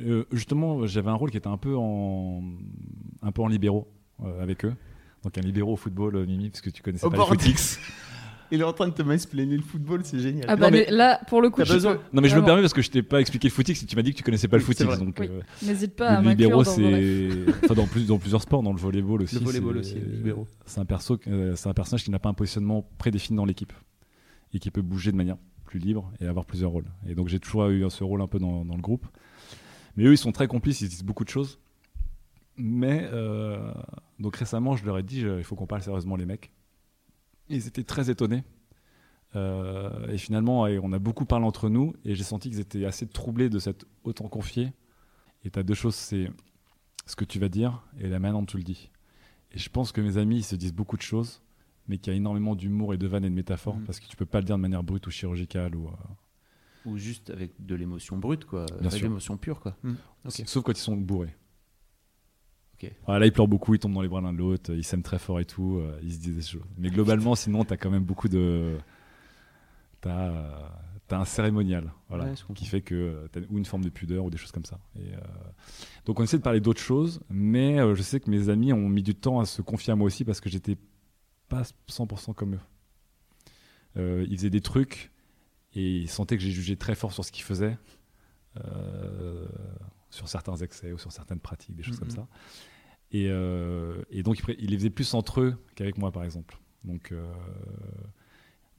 euh, justement, j'avais un rôle qui était un peu en, un peu en libéraux euh, avec eux. Donc un libéraux au football, euh, Mimi, parce que tu connaissais pas bordel. les footix. Il est en train de te mansplainer le football, c'est génial. Ah bah mais- mais là, pour le coup, T'as je besoin- peux- Non, mais je me Vraiment. permets parce que je t'ai pas expliqué le footix et tu m'as dit que tu connaissais pas le Oui, c'est footix. vrai. Donc, Oui. euh, n'hésite pas à le libéraux, m'inclure dans vos rêves. c'est. enfin, dans, plus, dans plusieurs sports, dans le volleyball aussi. Le volleyball c'est- aussi, le libéraux. C'est un, perso, euh, c'est un personnage qui n'a pas un positionnement prédéfini dans l'équipe et qui peut bouger de manière plus libre et avoir plusieurs rôles. Et donc j'ai toujours eu ce rôle un peu dans, dans le groupe. Mais eux, ils sont très complices, ils disent beaucoup de choses. Mais euh, donc récemment, je leur ai dit, je- il faut qu'on parle sérieusement les mecs. Ils étaient très étonnés. Euh, et finalement, on a beaucoup parlé entre nous et j'ai senti qu'ils étaient assez troublés de cette autant confié. Et tu as deux choses, c'est ce que tu vas dire et la manière dont tu le dis. Et je pense que mes amis, ils se disent beaucoup de choses, mais qui a énormément d'humour et de vannes et de métaphores, Mhm. parce que tu peux pas le dire de manière brute ou chirurgicale. Ou, euh, Ou juste avec de l'émotion brute, quoi. De l'émotion pure, quoi. Hmm. Sauf quand ils sont bourrés. Voilà, là, ils pleurent beaucoup, ils tombent dans les bras l'un de l'autre, ils s'aiment très fort et tout, euh, ils se disent des choses. Mais globalement, sinon, t'as quand même beaucoup de. T'as euh, un cérémonial, voilà, Ouais, qui fait que euh, t'as ou une forme de pudeur ou des choses comme ça. Et, euh, Donc, on essaie de parler d'autres choses, mais je sais que mes amis ont mis du temps à se confier à moi aussi parce que j'étais pas 100% comme eux. Ils faisaient des trucs et ils sentaient que j'ai jugé très fort sur ce qu'ils faisaient, euh, sur certains excès ou sur certaines pratiques, des choses comme ça. Et, euh, et donc, ils les faisaient plus entre eux qu'avec moi, par exemple. Donc, euh,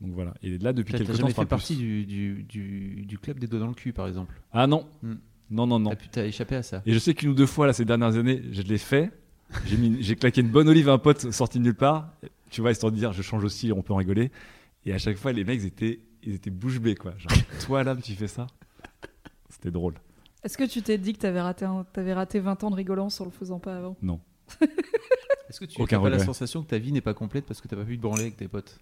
donc voilà. Et là, depuis quelques temps, parle fait partie du, du, du, du club des doigts dans le cul, par exemple. Ah non, Hmm. non, non, non. T'as échappé à ça. Et je sais qu'une ou deux fois, là, ces dernières années, je l'ai fait. J'ai claqué une bonne olive à un pote sorti de nulle part. Tu vois, histoire de dire, je change aussi, on peut en rigoler. Et à chaque fois, les mecs, étaient, ils étaient bouche bée, quoi. Genre, toi, là, tu fais ça C'était drôle. Est-ce que tu t'es dit que t'avais raté, un- t'avais raté 20 ans de rigolance en le faisant pas avant? Non. Est-ce que tu Aucun n'as pas la sensation que ta vie n'est pas complète parce que t'as pas pu te branler avec tes potes?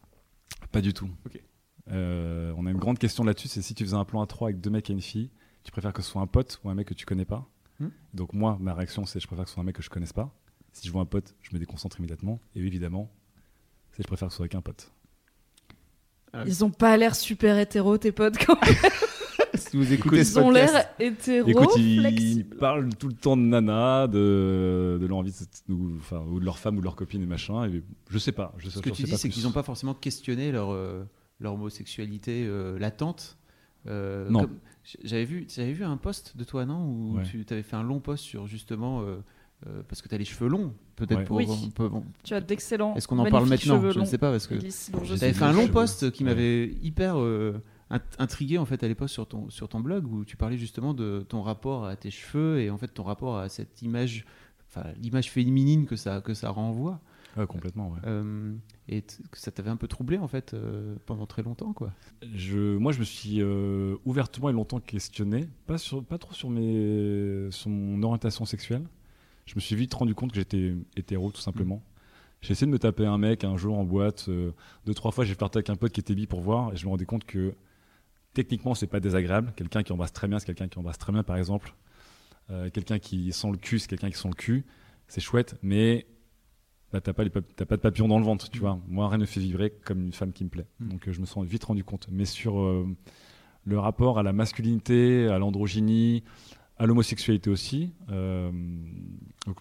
Pas du tout. Ok. Euh, on a une grande question là-dessus, c'est si tu faisais un plan à trois avec deux mecs et une fille, tu préfères que ce soit un pote ou un mec que tu connais pas? Hmm? Donc moi, ma réaction, c'est je préfère que ce soit un mec que je connaisse pas. Si je vois un pote, je me déconcentre immédiatement. Et évidemment, c'est je préfère que ce soit avec un pote. Ils ont pas l'air super hétéro, tes potes, quand même. Si vous écoutez ce Ils ont l'air hétéro, Écoute, ils parlent tout le temps de nana, de, de leur envie, de, ou, enfin, ou de leur femme ou de leur copine et machin. Et je sais pas. Je sais, ce que tu sais dis, c'est qu'ils n'ont pas forcément questionné leur, euh, leur homosexualité euh, latente. Euh, Non. J'avais vu, j'avais vu un post de toi, non Où Ouais. tu avais fait un long post sur justement. Euh, parce que tu as les cheveux longs, peut-être Ouais. pour. Oui. on peut- on- Tu as d'excellents. Est-ce qu'on en parle maintenant Je ne sais pas parce que. Tu avais fait un long post qui Ouais. m'avait hyper euh, int- intrigué en fait à l'époque sur ton, sur ton blog où tu parlais justement de ton rapport à tes cheveux et en fait ton rapport à cette image, enfin l'image féminine que ça, que ça renvoie. Ouais, complètement, ouais. Euh, et que ça t'avait un peu troublé en fait euh, pendant très longtemps quoi. Je, moi, je me suis euh, ouvertement et longtemps questionné, pas, sur, pas trop sur, mes, sur mon orientation sexuelle. Je me suis vite rendu compte que j'étais hétéro, tout simplement. J'ai essayé de me taper un mec un jour en boîte. euh, deux, trois fois, j'ai parti avec un pote qui était bi pour voir, et je me rendais compte que techniquement, c'est pas désagréable. Quelqu'un qui embrasse très bien, c'est quelqu'un qui embrasse très bien, par exemple. Euh, quelqu'un qui sent le cul, c'est quelqu'un qui sent le cul. C'est chouette, mais bah, t'as pas, les pas de papillon dans le ventre, tu Mm. vois. Moi, rien ne fait vibrer comme une femme qui me plaît. Mm. Donc, euh, je me suis vite rendu compte. Mais sur le rapport à la masculinité, à l'androgynie, à l'homosexualité aussi. euh,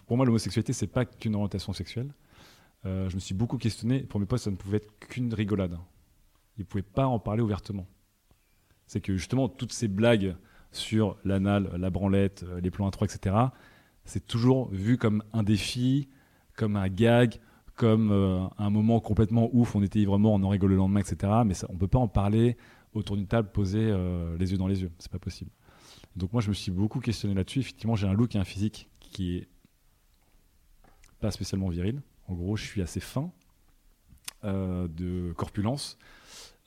pour moi, l'homosexualité, c'est pas qu'une orientation sexuelle. Euh, je me suis beaucoup questionné. Pour mes potes, ça ne pouvait être qu'une rigolade. Ils pouvaient pas en parler ouvertement. C'est que justement, toutes ces blagues sur l'anal, la branlette, euh, les plans à trois, etc., c'est toujours vu comme un défi, comme un gag, comme un moment complètement ouf, on était mort, on en rigole le lendemain, etc. Mais on peut pas en parler autour d'une table posée les yeux dans les yeux. C'est pas possible. Donc moi, je me suis beaucoup questionné là-dessus. Effectivement, j'ai un look et un physique qui est pas spécialement viril. En gros, je suis assez fin, euh, de corpulence.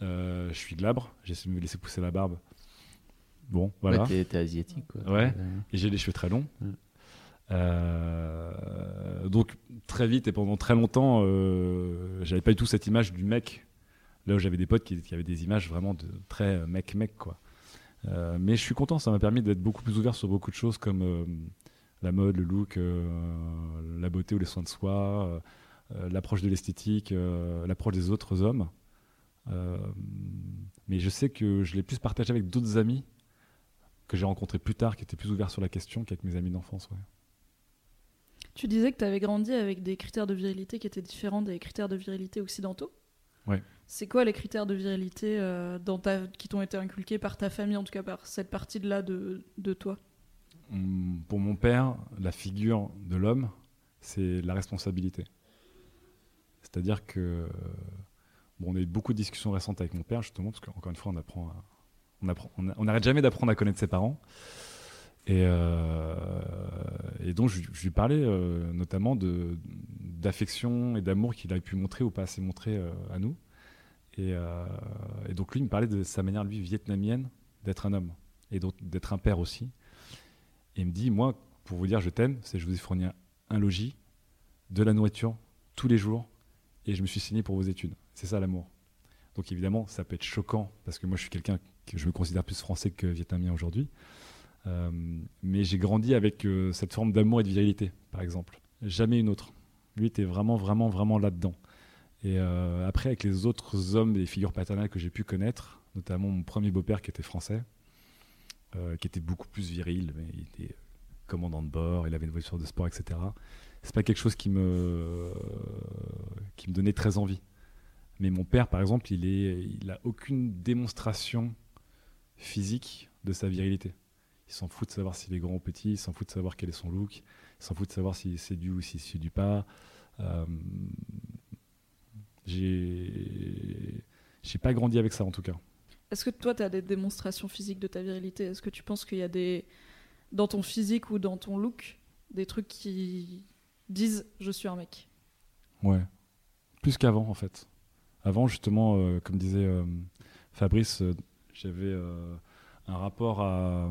Euh, je suis glabre. J'ai essayé de me laisser pousser la barbe. Bon, voilà. Ouais, t'es, asiatique quoi. Ouais. Et j'ai les cheveux très longs. Euh, donc très vite et pendant très longtemps, j'avais pas du tout cette image du mec. Là où j'avais des potes qui, qui avaient des images vraiment de très mec-mec quoi. Euh, mais je suis content, ça m'a permis d'être beaucoup plus ouvert sur beaucoup de choses comme euh, la mode, le look, euh, la beauté ou les soins de soi, l'approche de l'esthétique, l'approche des autres hommes. Mais je sais que je l'ai plus partagé avec d'autres amis que j'ai rencontrés plus tard, qui étaient plus ouverts sur la question qu'avec mes amis d'enfance. Ouais. Tu disais que tu avais grandi avec des critères de virilité qui étaient différents des critères de virilité occidentaux? Ouais. C'est quoi les critères de virilité euh, qui t'ont été inculqués par ta famille, en tout cas par cette partie-là de, de toi? Hum, Pour mon père, la figure de l'homme, c'est la responsabilité. C'est-à-dire que bon, on a eu beaucoup de discussions récentes avec mon père, justement, parce qu'encore une fois, on apprend, on on n'arrête jamais d'apprendre à connaître ses parents. Et, euh, donc, je, lui parlais euh, notamment d'affection et d'amour qu'il a pu montrer ou pas assez montrer à nous. Et, euh, et donc, lui, il me parlait de sa manière, lui, vietnamienne, d'être un homme et d'être un père aussi. Et il me dit, moi, pour vous dire je t'aime, c'est je vous ai fourni un, un logis, de la nourriture tous les jours et je me suis signé pour vos études. C'est ça l'amour. Donc évidemment, ça peut être choquant parce que moi je suis quelqu'un que je me considère plus français que vietnamien aujourd'hui. Euh, mais j'ai grandi avec euh, cette forme d'amour et de virilité, par exemple. Jamais une autre. Lui était vraiment, vraiment, vraiment là-dedans. Et euh, après, avec les autres hommes et figures paternelles que j'ai pu connaître, notamment mon premier beau-père qui était français, qui était beaucoup plus viril, mais il était commandant de bord, il avait une voiture de sport, etc. C'est pas quelque chose qui me, qui me donnait très envie. Mais mon père, par exemple, il, est, il a aucune démonstration physique de sa virilité. Il s'en fout de savoir s'il est grand ou petit, il s'en fout de savoir quel est son look, il s'en fout de savoir s'il séduit ou s'il séduit pas. Euh, j'ai pas grandi avec ça en tout cas. Est-ce que toi, tu as des démonstrations physiques de ta virilité? Est-ce que tu penses qu'il y a des. dans ton physique ou dans ton look, des trucs qui disent je suis un mec Ouais. Plus qu'avant en fait. Avant, justement, euh, comme disait euh, Fabrice, euh, j'avais un rapport à,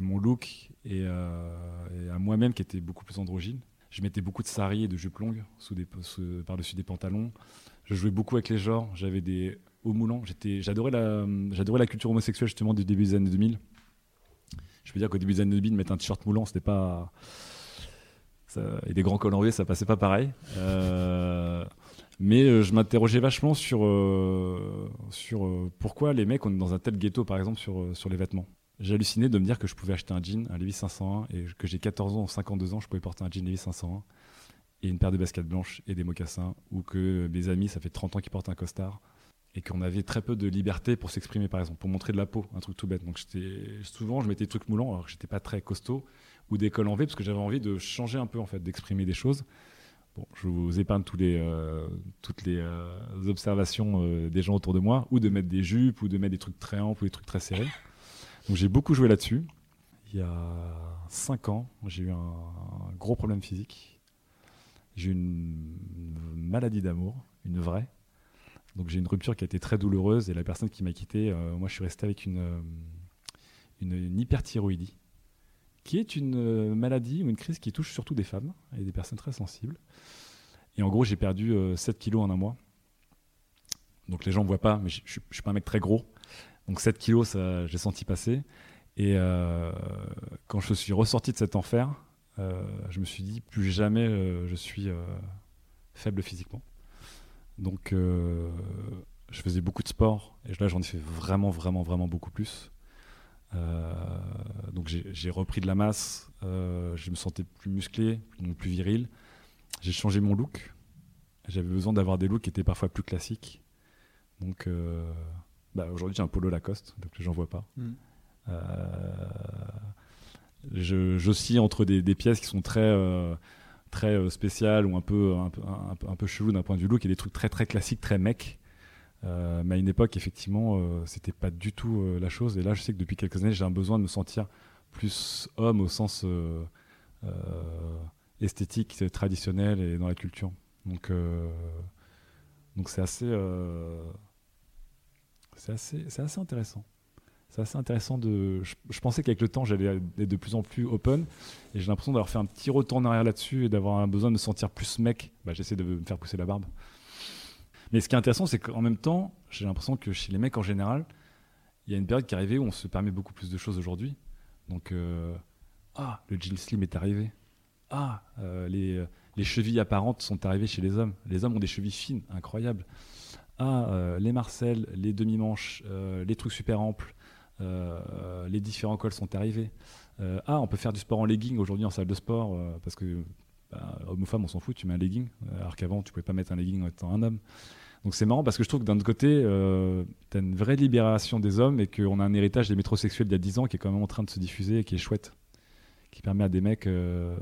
mon look et, à moi-même qui était beaucoup plus androgyne. Je mettais beaucoup de sari et de jupes longues sous par-dessus des pantalons. Je jouais beaucoup avec les genres. J'avais des hauts moulants. J'adorais la, culture homosexuelle justement du début des années 2000. Je peux dire qu'au début des années 2000, mettre un t-shirt moulant, c'était pas. et des grands cols enlevés, ça passait pas pareil. Mais euh, je m'interrogeais vachement sur, euh, euh, pourquoi les mecs, on est dans un tel ghetto, par exemple, sur, les vêtements. J'ai halluciné de me dire que je pouvais acheter un jean, un Levi's 501, et que j'ai 14 ans ou 52 ans, je pouvais porter un jean Levi's 501 et une paire de baskets blanches et des mocassins, ou que mes amis, ça fait 30 ans qu'ils portent un costard, et qu'on avait très peu de liberté pour s'exprimer, par exemple, pour montrer de la peau, un truc tout bête. Donc souvent, je mettais des trucs moulants, alors que j'étais pas très costaud, ou des cols en V, parce que j'avais envie de changer un peu, en fait, d'exprimer des choses. Bon, je vous épargne euh, toutes les euh, observations euh, des gens autour de moi, ou de mettre des jupes, ou de mettre des trucs très amples, ou des trucs très serrés. Donc j'ai beaucoup joué là-dessus. Il y a 5 ans, j'ai eu un, gros problème physique. J'ai une, maladie d'amour, une vraie. Donc j'ai une rupture qui a été très douloureuse, et la personne qui m'a quitté, moi je suis resté avec une, une hyperthyroïdie qui est une euh, maladie ou une crise qui touche surtout des femmes et des personnes très sensibles. Et en gros, j'ai perdu 7 euh, kilos en un mois. Donc les gens ne voient pas, mais je ne suis pas un mec très gros. Donc 7 kilos, j'ai senti passer. Et euh, quand je suis ressorti de cet enfer, je me suis dit, plus jamais je suis faible physiquement. Donc je faisais beaucoup de sport. Et là, j'en ai fait vraiment, vraiment, vraiment beaucoup plus. Euh, donc j'ai repris de la masse, euh, je me sentais plus musclé, plus viril. J'ai changé mon look. J'avais besoin d'avoir des looks qui étaient parfois plus classiques. Donc euh, bah, aujourd'hui j'ai un polo Lacoste, donc les gens voient pas. Mm. J'oscille entre des, pièces qui sont très très spéciales ou un peu un peu, chelou d'un point de vue look et des trucs très très classiques, très mec. Euh, mais à une époque, effectivement, euh, c'était pas du tout euh, la chose. Et là, je sais que depuis quelques années, j'ai un besoin de me sentir plus homme au sens esthétique, traditionnel et dans la culture. Donc, donc c'est assez, c'est assez, c'est assez intéressant. C'est assez intéressant de. Je, pensais qu'avec le temps, j'allais être de plus en plus open, et j'ai l'impression d'avoir fait un petit retour en arrière là-dessus et d'avoir un besoin de me sentir plus mec. Bah, j'essaie de me faire pousser la barbe. Mais ce qui est intéressant, c'est qu'en même temps, j'ai l'impression que chez les mecs en général, il y a une période qui est arrivée où on se permet beaucoup plus de choses aujourd'hui. Donc, euh, ah, le jean slim est arrivé. Ah, euh, les, les, chevilles apparentes sont arrivées chez les hommes. Les hommes ont des chevilles fines, incroyables. Ah, euh, les marcelles, les demi-manches, les trucs super amples, les différents cols sont arrivés. ah, on peut faire du sport en legging aujourd'hui en salle de sport parce que bah, homme ou femme, on s'en fout, tu mets un legging. alors qu'avant, tu pouvais pas mettre un legging en étant un homme. Donc c'est marrant parce que je trouve que d'un côté, euh, tu as une vraie libération des hommes et qu'on a un héritage des métrosexuels d'il y a 10 ans qui est quand même en train de se diffuser et qui est chouette. Qui permet à des mecs euh,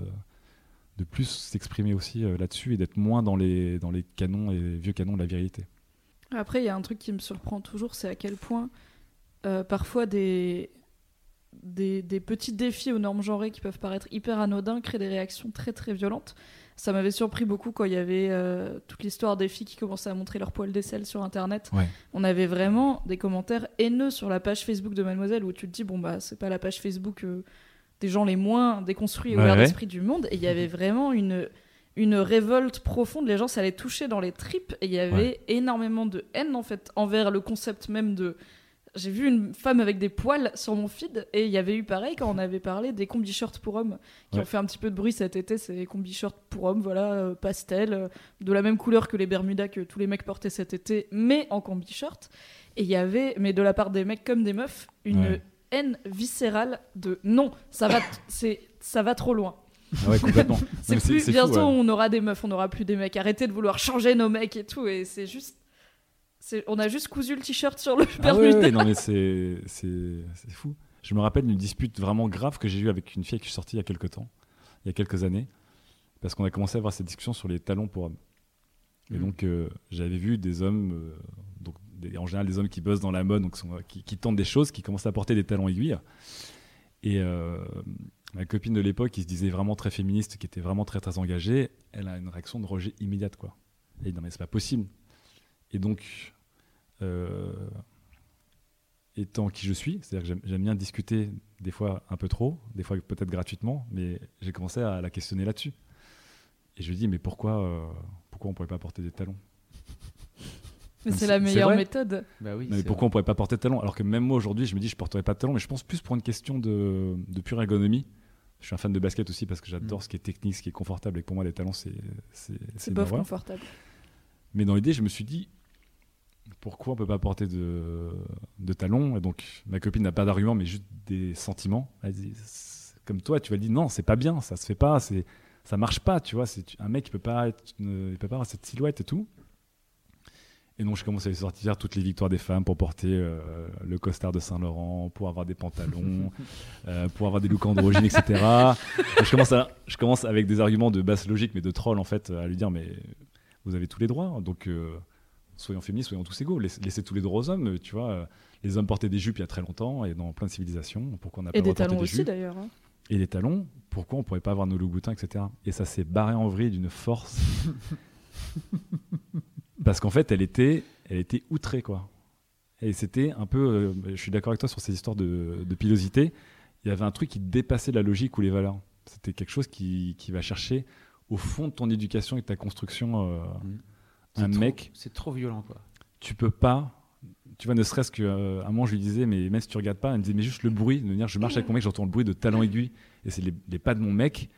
de plus s'exprimer aussi euh, là-dessus et d'être moins dans les, dans les canons et vieux canons de la virilité. Après, il y a un truc qui me surprend toujours, c'est à quel point parfois des, des, des, petits défis aux normes genrées qui peuvent paraître hyper anodins créent des réactions très très violentes. Ça m'avait surpris beaucoup quand il y avait euh, toute l'histoire des filles qui commençaient à montrer leur poils d'aisselle sur internet. On avait vraiment des commentaires haineux sur la page Facebook de Mademoiselle où tu te dis, bon, bah, c'est pas la page Facebook euh, des gens les moins déconstruits et ouverts d'esprit du monde. Et il y avait vraiment une, une révolte profonde. Les gens, ça les touchait dans les tripes et il y avait énormément de haine en fait envers le concept même de. J'ai vu une femme avec des poils sur mon feed et il y avait eu pareil quand on avait parlé des combi shorts pour hommes qui Ouais. ont fait un petit peu de bruit cet été. C'est les combi shorts pour hommes, voilà, euh, pastel, euh, de la même couleur que les Bermudas que tous les mecs portaient cet été, mais en combi short. Et il y avait, mais de la part des mecs comme des meufs, une Ouais. haine viscérale de non, ça va, c'est, ça va trop loin. Ah ouais, complètement. C'est plus bientôt fou, ouais. on aura des meufs, on aura plus des mecs. Arrêtez de vouloir changer nos mecs et tout. Et c'est juste, on a juste cousu le t-shirt sur le Ah ouais, Bermuda. ouais, non mais c'est fou. Je me rappelle d'une dispute vraiment grave que j'ai eue avec une fille qui est sortie il y a quelques temps, il y a quelques années, parce qu'on a commencé à avoir cette discussion sur les talons pour hommes. Et Mhm. donc euh, j'avais vu des hommes, euh, donc des- en général des hommes qui bossent dans la mode, donc sont- qui, qui tentent des choses, qui commencent à porter des talons aiguilles. Et euh, ma copine de l'époque, qui se disait vraiment très féministe, qui était vraiment très très engagée, elle a une réaction de rejet immédiate quoi. Elle dit non mais c'est pas possible. Et donc euh, étant qui je suis, c'est-à-dire que j'aime- bien discuter des fois un peu trop, des fois peut-être gratuitement, mais j'ai commencé à la questionner là-dessus. Et je lui dis mais pourquoi euh, pourquoi on pourrait pas porter des talons? Mais C'est- la meilleure méthode. Bah oui. Non, mais pourquoi on pourrait pas porter de talons? Alors que même moi aujourd'hui, je me dis je porterais pas de talons, mais je pense plus pour une question de, de pure ergonomie. Je suis un fan de basket aussi parce que j'adore Mm. ce qui est technique, ce qui est confortable. Et pour moi, les talons, c'est c'est bof confortable. Mais dans l'idée, je me suis dit, pourquoi on peut pas porter de, de talons Et donc, ma copine n'a pas d'argument, mais juste des sentiments. Elle dit, comme toi, tu vas dire, non, c'est pas bien, ça se fait pas, c'est, ça marche pas, tu vois. C'est, un mec, il peut pas, être il peut pas avoir cette silhouette et tout. Et donc, je commence à lui sortir toutes les victoires des femmes pour porter euh, le costard de Saint-Laurent, pour avoir des pantalons, euh, pour avoir des looks androgynes, etc. Et je, commence à, je commence avec des arguments de basse logique, mais de troll, en fait, à lui dire, mais vous avez tous les droits, donc euh, soyons féministes, soyons tous égaux, laissez, laissez tous les droits aux hommes, tu vois. euh, Les hommes portaient des jupes il y a très longtemps et dans plein de civilisations. Pourquoi on n'a pas le des droit de talons porter des aussi jupes d'ailleurs. hein. Et les talons, pourquoi on pourrait pas avoir nos loups boutins, etc. Et ça s'est barré en vrille d'une force. Parce qu'en fait, elle était, elle était outrée, quoi. Et c'était un peu, euh, je suis d'accord avec toi sur ces histoires de, de pilosité. Il y avait un truc qui dépassait la logique ou les valeurs. C'était quelque chose qui, qui va chercher au fond de ton éducation et de ta construction. euh, C'est un trop- mec, C'est trop violent quoi. tu peux pas. Tu vois, ne serait-ce que euh, un moment, je lui disais, mais même si tu regardes pas, elle me disait, mais juste le bruit, de venir, je marche avec mon mec, j'entends le bruit de talons aiguilles, et c'est les, les pas de mon mec.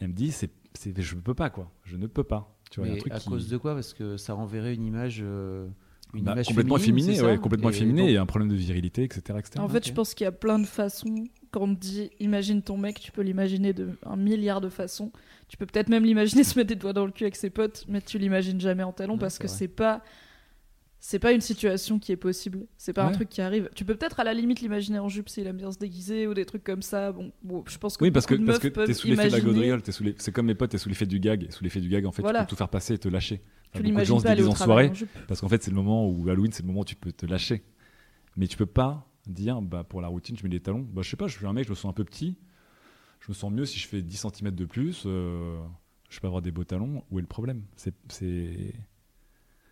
Elle me dit, c'est, c'est, je peux pas, quoi. Je ne peux pas. Tu vois, il y a Mais un truc à qui- cause de quoi? Parce que ça renverrait une image, euh, une Bah, image complètement féminine, ouais, complètement donc- et un problème de virilité, etc. etc. En fait, je pense qu'il y a plein de façons. Quand on te dit imagine ton mec, tu peux l'imaginer de un milliard de façons. Tu peux peut-être même l'imaginer se mettre des doigts dans le cul avec ses potes, mais tu l'imagines jamais en talon Ouais, parce que c'est pas c'est pas une situation qui est possible. C'est pas un truc qui arrive. Tu peux peut-être à la limite l'imaginer en jupe s'il aime bien se déguiser ou des trucs comme ça. Bon, bon je pense que Oui, parce que, parce que t'es sous l'effet de la gaudriole, t'es sous les- c'est comme mes potes, t'es sous l'effet du gag, et sous l'effet du gag, en fait, Voilà. tu peux tout faire passer et te lâcher. Tu l'imagines pas aller en soirée, jupe. Parce qu'en fait, c'est le moment où Halloween, c'est le moment où tu peux te lâcher. Mais tu peux pas dire, bah, pour la routine, je mets des talons. Bah, je sais pas, je suis un mec, je me sens un peu petit. Je me sens mieux si je fais 10 cm de plus. euh, je peux avoir des beaux talons. Où est le problème? C'est.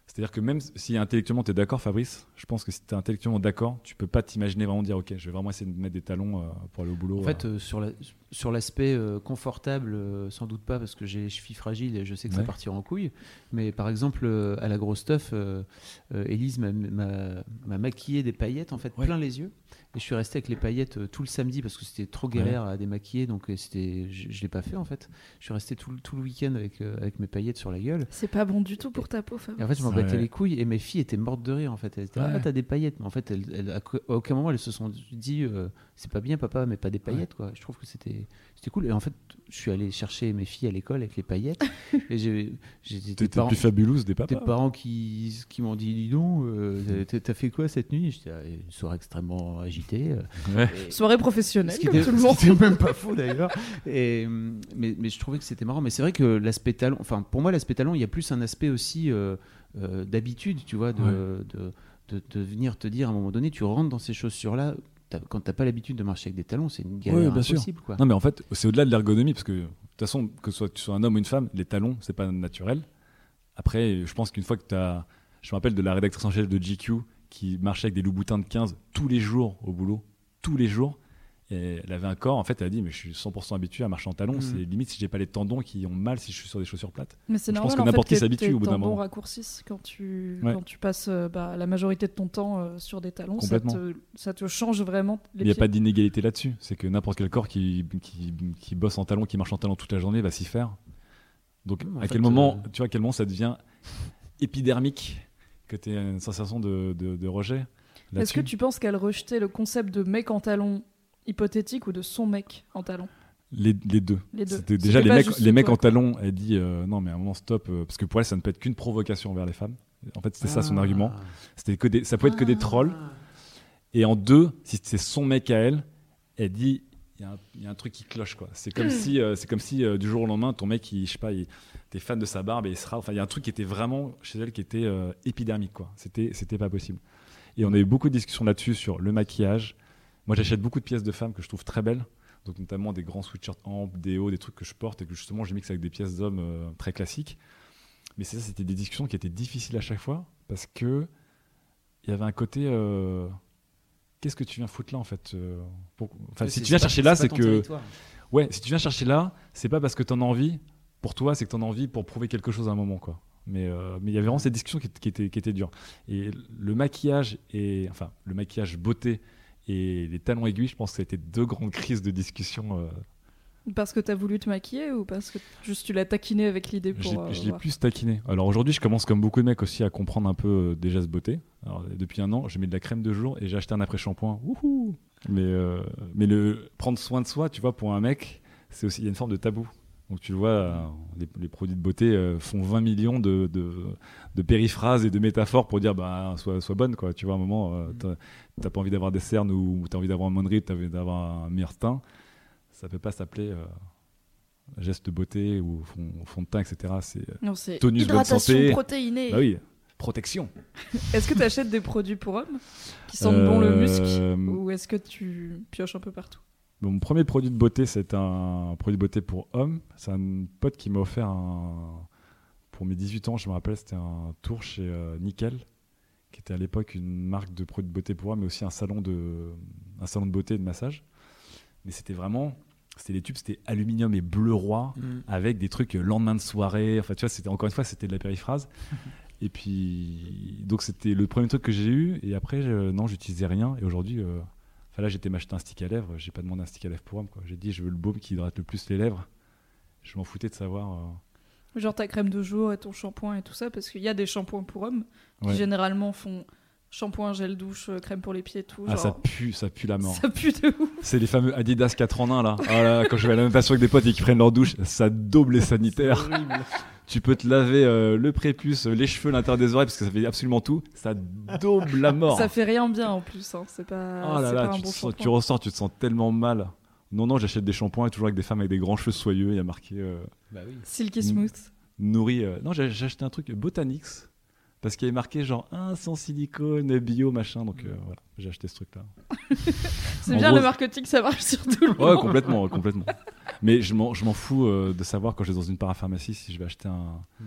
C'est- C'est-à-dire que même si intellectuellement tu es d'accord, Fabrice, je pense que si tu es intellectuellement d'accord, tu peux pas t'imaginer vraiment dire Ok, je vais vraiment essayer de mettre des talons euh, pour aller au boulot. En fait, euh. euh, sur la- sur l'aspect euh, confortable, sans doute pas parce que j'ai les chevilles fragiles et je sais que ça Ouais. partira en couille. Mais par exemple, à la grosse stuff, Élise m'a- m'a m'a maquillé des paillettes, en fait, Ouais. plein les yeux. Et je suis resté avec les paillettes euh, tout le samedi parce que c'était trop galère à démaquiller, donc euh, c'était, je, je l'ai pas fait en fait. Je suis resté tout, le- tout le week-end avec, euh, avec mes paillettes sur la gueule. C'est pas bon du tout pour ta peau, Fab. Et en fait, je m'en Ouais. battais les couilles et mes filles étaient mortes de rire en fait. Elles étaient, ah, Ouais. t'as des paillettes. Mais en fait, elles, elles- à aucun moment elles se sont dit, euh, c'est pas bien, papa, mais pas des paillettes quoi. Je trouve que c'était c'était cool. Et en fait, je suis allé chercher mes filles à l'école avec les paillettes. et j'ai des parents, plus fabuleuse des des papas. parents qui, qui m'ont dit, dis donc, euh, t'as- fait quoi cette nuit? J'étais ah, une soirée extrêmement agitée. euh, Ouais. Soirée professionnelle, comme était, tout le monde. ce qui était même pas faux d'ailleurs. Et, mais, mais je trouvais que c'était marrant. Mais c'est vrai que l'aspect talon, enfin pour moi l'aspect talon, il y a plus un aspect aussi euh, euh, d'habitude, tu vois, de, Ouais. de, de, de venir te dire à un moment donné, tu rentres dans ces chaussures-là. Quand t'as pas l'habitude de marcher avec des talons, c'est une galère sûr. impossible. Quoi. Non, mais en fait, c'est au-delà de l'ergonomie, parce que de toute façon, que soit, tu sois un homme ou une femme, les talons, c'est pas naturel. Après, je pense qu'une fois que tu as. Je me rappelle de la rédactrice en chef de GQ qui marchait avec des loups boutins de 15 tous les jours au boulot, tous les jours. Et elle avait un corps, en fait, elle a dit, mais je suis 100% habitué à marcher en talons. Mhm. C'est limite si j'ai pas les tendons qui ont mal si je suis sur des chaussures plates. Mais c'est Je pense normal que n'importe qui s'habitue au bout d'un tendons moment. raccourcissent quand tu, Ouais. quand tu passes euh, bah, la majorité de ton temps euh, sur des talons. Ça te, ça te change vraiment les Il n'y a pieds. pas d'inégalité là-dessus. C'est que n'importe quel corps qui, qui, qui bosse en talons, qui marche en talons toute la journée, va s'y faire. Donc, Mmh, en à fait, quel moment, euh, tu vois, à quel moment ça devient épidermique que tu as une sensation de, de, de rejet Est-ce que tu penses qu'elle rejetait le concept de mec en talons hypothétique ou de son mec en talons les, les deux. Les deux. C'était déjà les mecs, les mecs en talons. Elle dit euh, non, mais à un moment stop, euh, parce que pour elle, ça ne peut être qu'une provocation envers les femmes. En fait, c'était ça son Ah. argument. C'était que des, ça pouvait être que des trolls. Ah. Et en deux, si c'est son mec à elle, elle dit il y, a un- il y a un truc qui cloche quoi. C'est comme si, euh, c'est comme si euh, du jour au lendemain, ton mec, il, je sais pas, il, t'es fan de sa barbe et il sera. Enfin, il y a un truc qui était vraiment chez elle qui était euh, épidermique quoi. C'était, c'était pas possible. Et on a eu beaucoup de discussions là-dessus sur le maquillage. Moi, j'achète beaucoup de pièces de femmes que je trouve très belles. Donc notamment des grands sweatshirts amp, des hauts, des trucs que je porte et que justement je mixe avec des pièces d'hommes euh, très classiques. Mais ça, c'était des discussions qui étaient difficiles à chaque fois parce que il y avait un côté euh, qu'est-ce que tu viens foutre là en fait euh, pour- Enfin, Ouais, si tu viens chercher là, c'est que territoire. ouais, si tu viens chercher là, c'est pas parce que tu en as envie. Pour toi, c'est que tu en as envie pour prouver quelque chose à un moment quoi. Mais euh, mais il y avait vraiment cette discussion qui, qui était qui était dure. Et le maquillage et enfin le maquillage beauté et les talons aiguilles, je pense que ça a été deux grandes crises de discussion. euh, Parce que t'as voulu te maquiller ou parce que juste tu l'as taquiné avec l'idée pour. euh, je l'ai plus taquiné. Alors aujourd'hui, je commence comme beaucoup de mecs aussi à comprendre un peu euh, des gestes beauté. Alors, depuis un an, je mets de la crème de jour et j'ai acheté un après-shampoing. Mais, mais le prendre soin de soi, tu vois, pour un mec, c'est aussi il y a une forme de tabou. Donc tu le vois, euh, les, les produits de beauté euh, font 20 millions de, de, de périphrases et de métaphores pour dire bah sois, sois bonne quoi. Tu vois, à un moment, euh, t'as- t'as pas envie d'avoir des cernes ou t'as envie d'avoir un moindre t'as envie d'avoir un meilleur teint. Ça peut pas s'appeler euh, geste de beauté ou fond, fond de teint, etc. C'est Non, c'est Tonus, bonne hydratation santé. protéinée. bah oui, protection. Est-ce que tu achètes des produits pour hommes qui sentent bon le muscle ou est-ce que tu pioches un peu partout? Mon premier produit de beauté, c'est un produit de beauté pour homme. C'est un pote qui m'a offert un. Pour mes 18 ans, je me rappelle, c'était un tour chez euh, Nickel, qui était à l'époque une marque de produits de beauté pour homme, mais aussi un salon de, un salon de beauté et de massage. Mais c'était vraiment. C'était les tubes, c'était aluminium et bleu roi, Mm. avec des trucs euh, lendemain de soirée. Enfin, tu vois, c'était encore une fois, c'était de la périphrase. et puis, donc c'était le premier truc que j'ai eu. Et après, non, j'utilisais rien. Et aujourd'hui, euh, enfin là, j'étais m'acheter un stick à lèvres. J'ai pas demandé un stick à lèvres pour homme. quoi. J'ai dit, je veux le baume qui hydrate le plus les lèvres. Je m'en foutais de savoir. euh, Genre ta crème de jour et ton shampoing et tout ça Parce qu'il y a des shampoings pour hommes qui ouais. généralement font shampoing, gel douche, euh, crème pour les pieds et tout. Ah, genre, ça pue, ça pue la mort. ça pue de ouf. C'est les fameux Adidas 4 en 1 là. Ah là, quand je vais à la natation avec des potes et qu'ils prennent leur douche, ça double les sanitaires. Tu peux te laver euh, le prépuce, les cheveux, l'intérieur des oreilles parce que ça fait absolument tout. Ça double la mort. Ça fait rien bien en plus. hein. C'est pas, Oh là c'est là, pas un tu, bon sens- tu ressors, tu te sens tellement mal. Non, non, j'achète des shampoings et toujours avec des femmes avec des grands cheveux soyeux. Il y a marqué euh, Bah oui. Silky smooth. nourri. euh, Non, j'ai j'ai acheté un truc Botanix parce qu'il y avait marqué genre un sans silicone, bio, machin. Donc euh, voilà, j'ai acheté ce truc-là. C'est En bien gros, le marketing, ça marche sur tout le monde. Ouais, complètement, complètement. Mais je m'en je m'en fous euh, de savoir quand je vais dans une parapharmacie si je vais acheter un. Mm.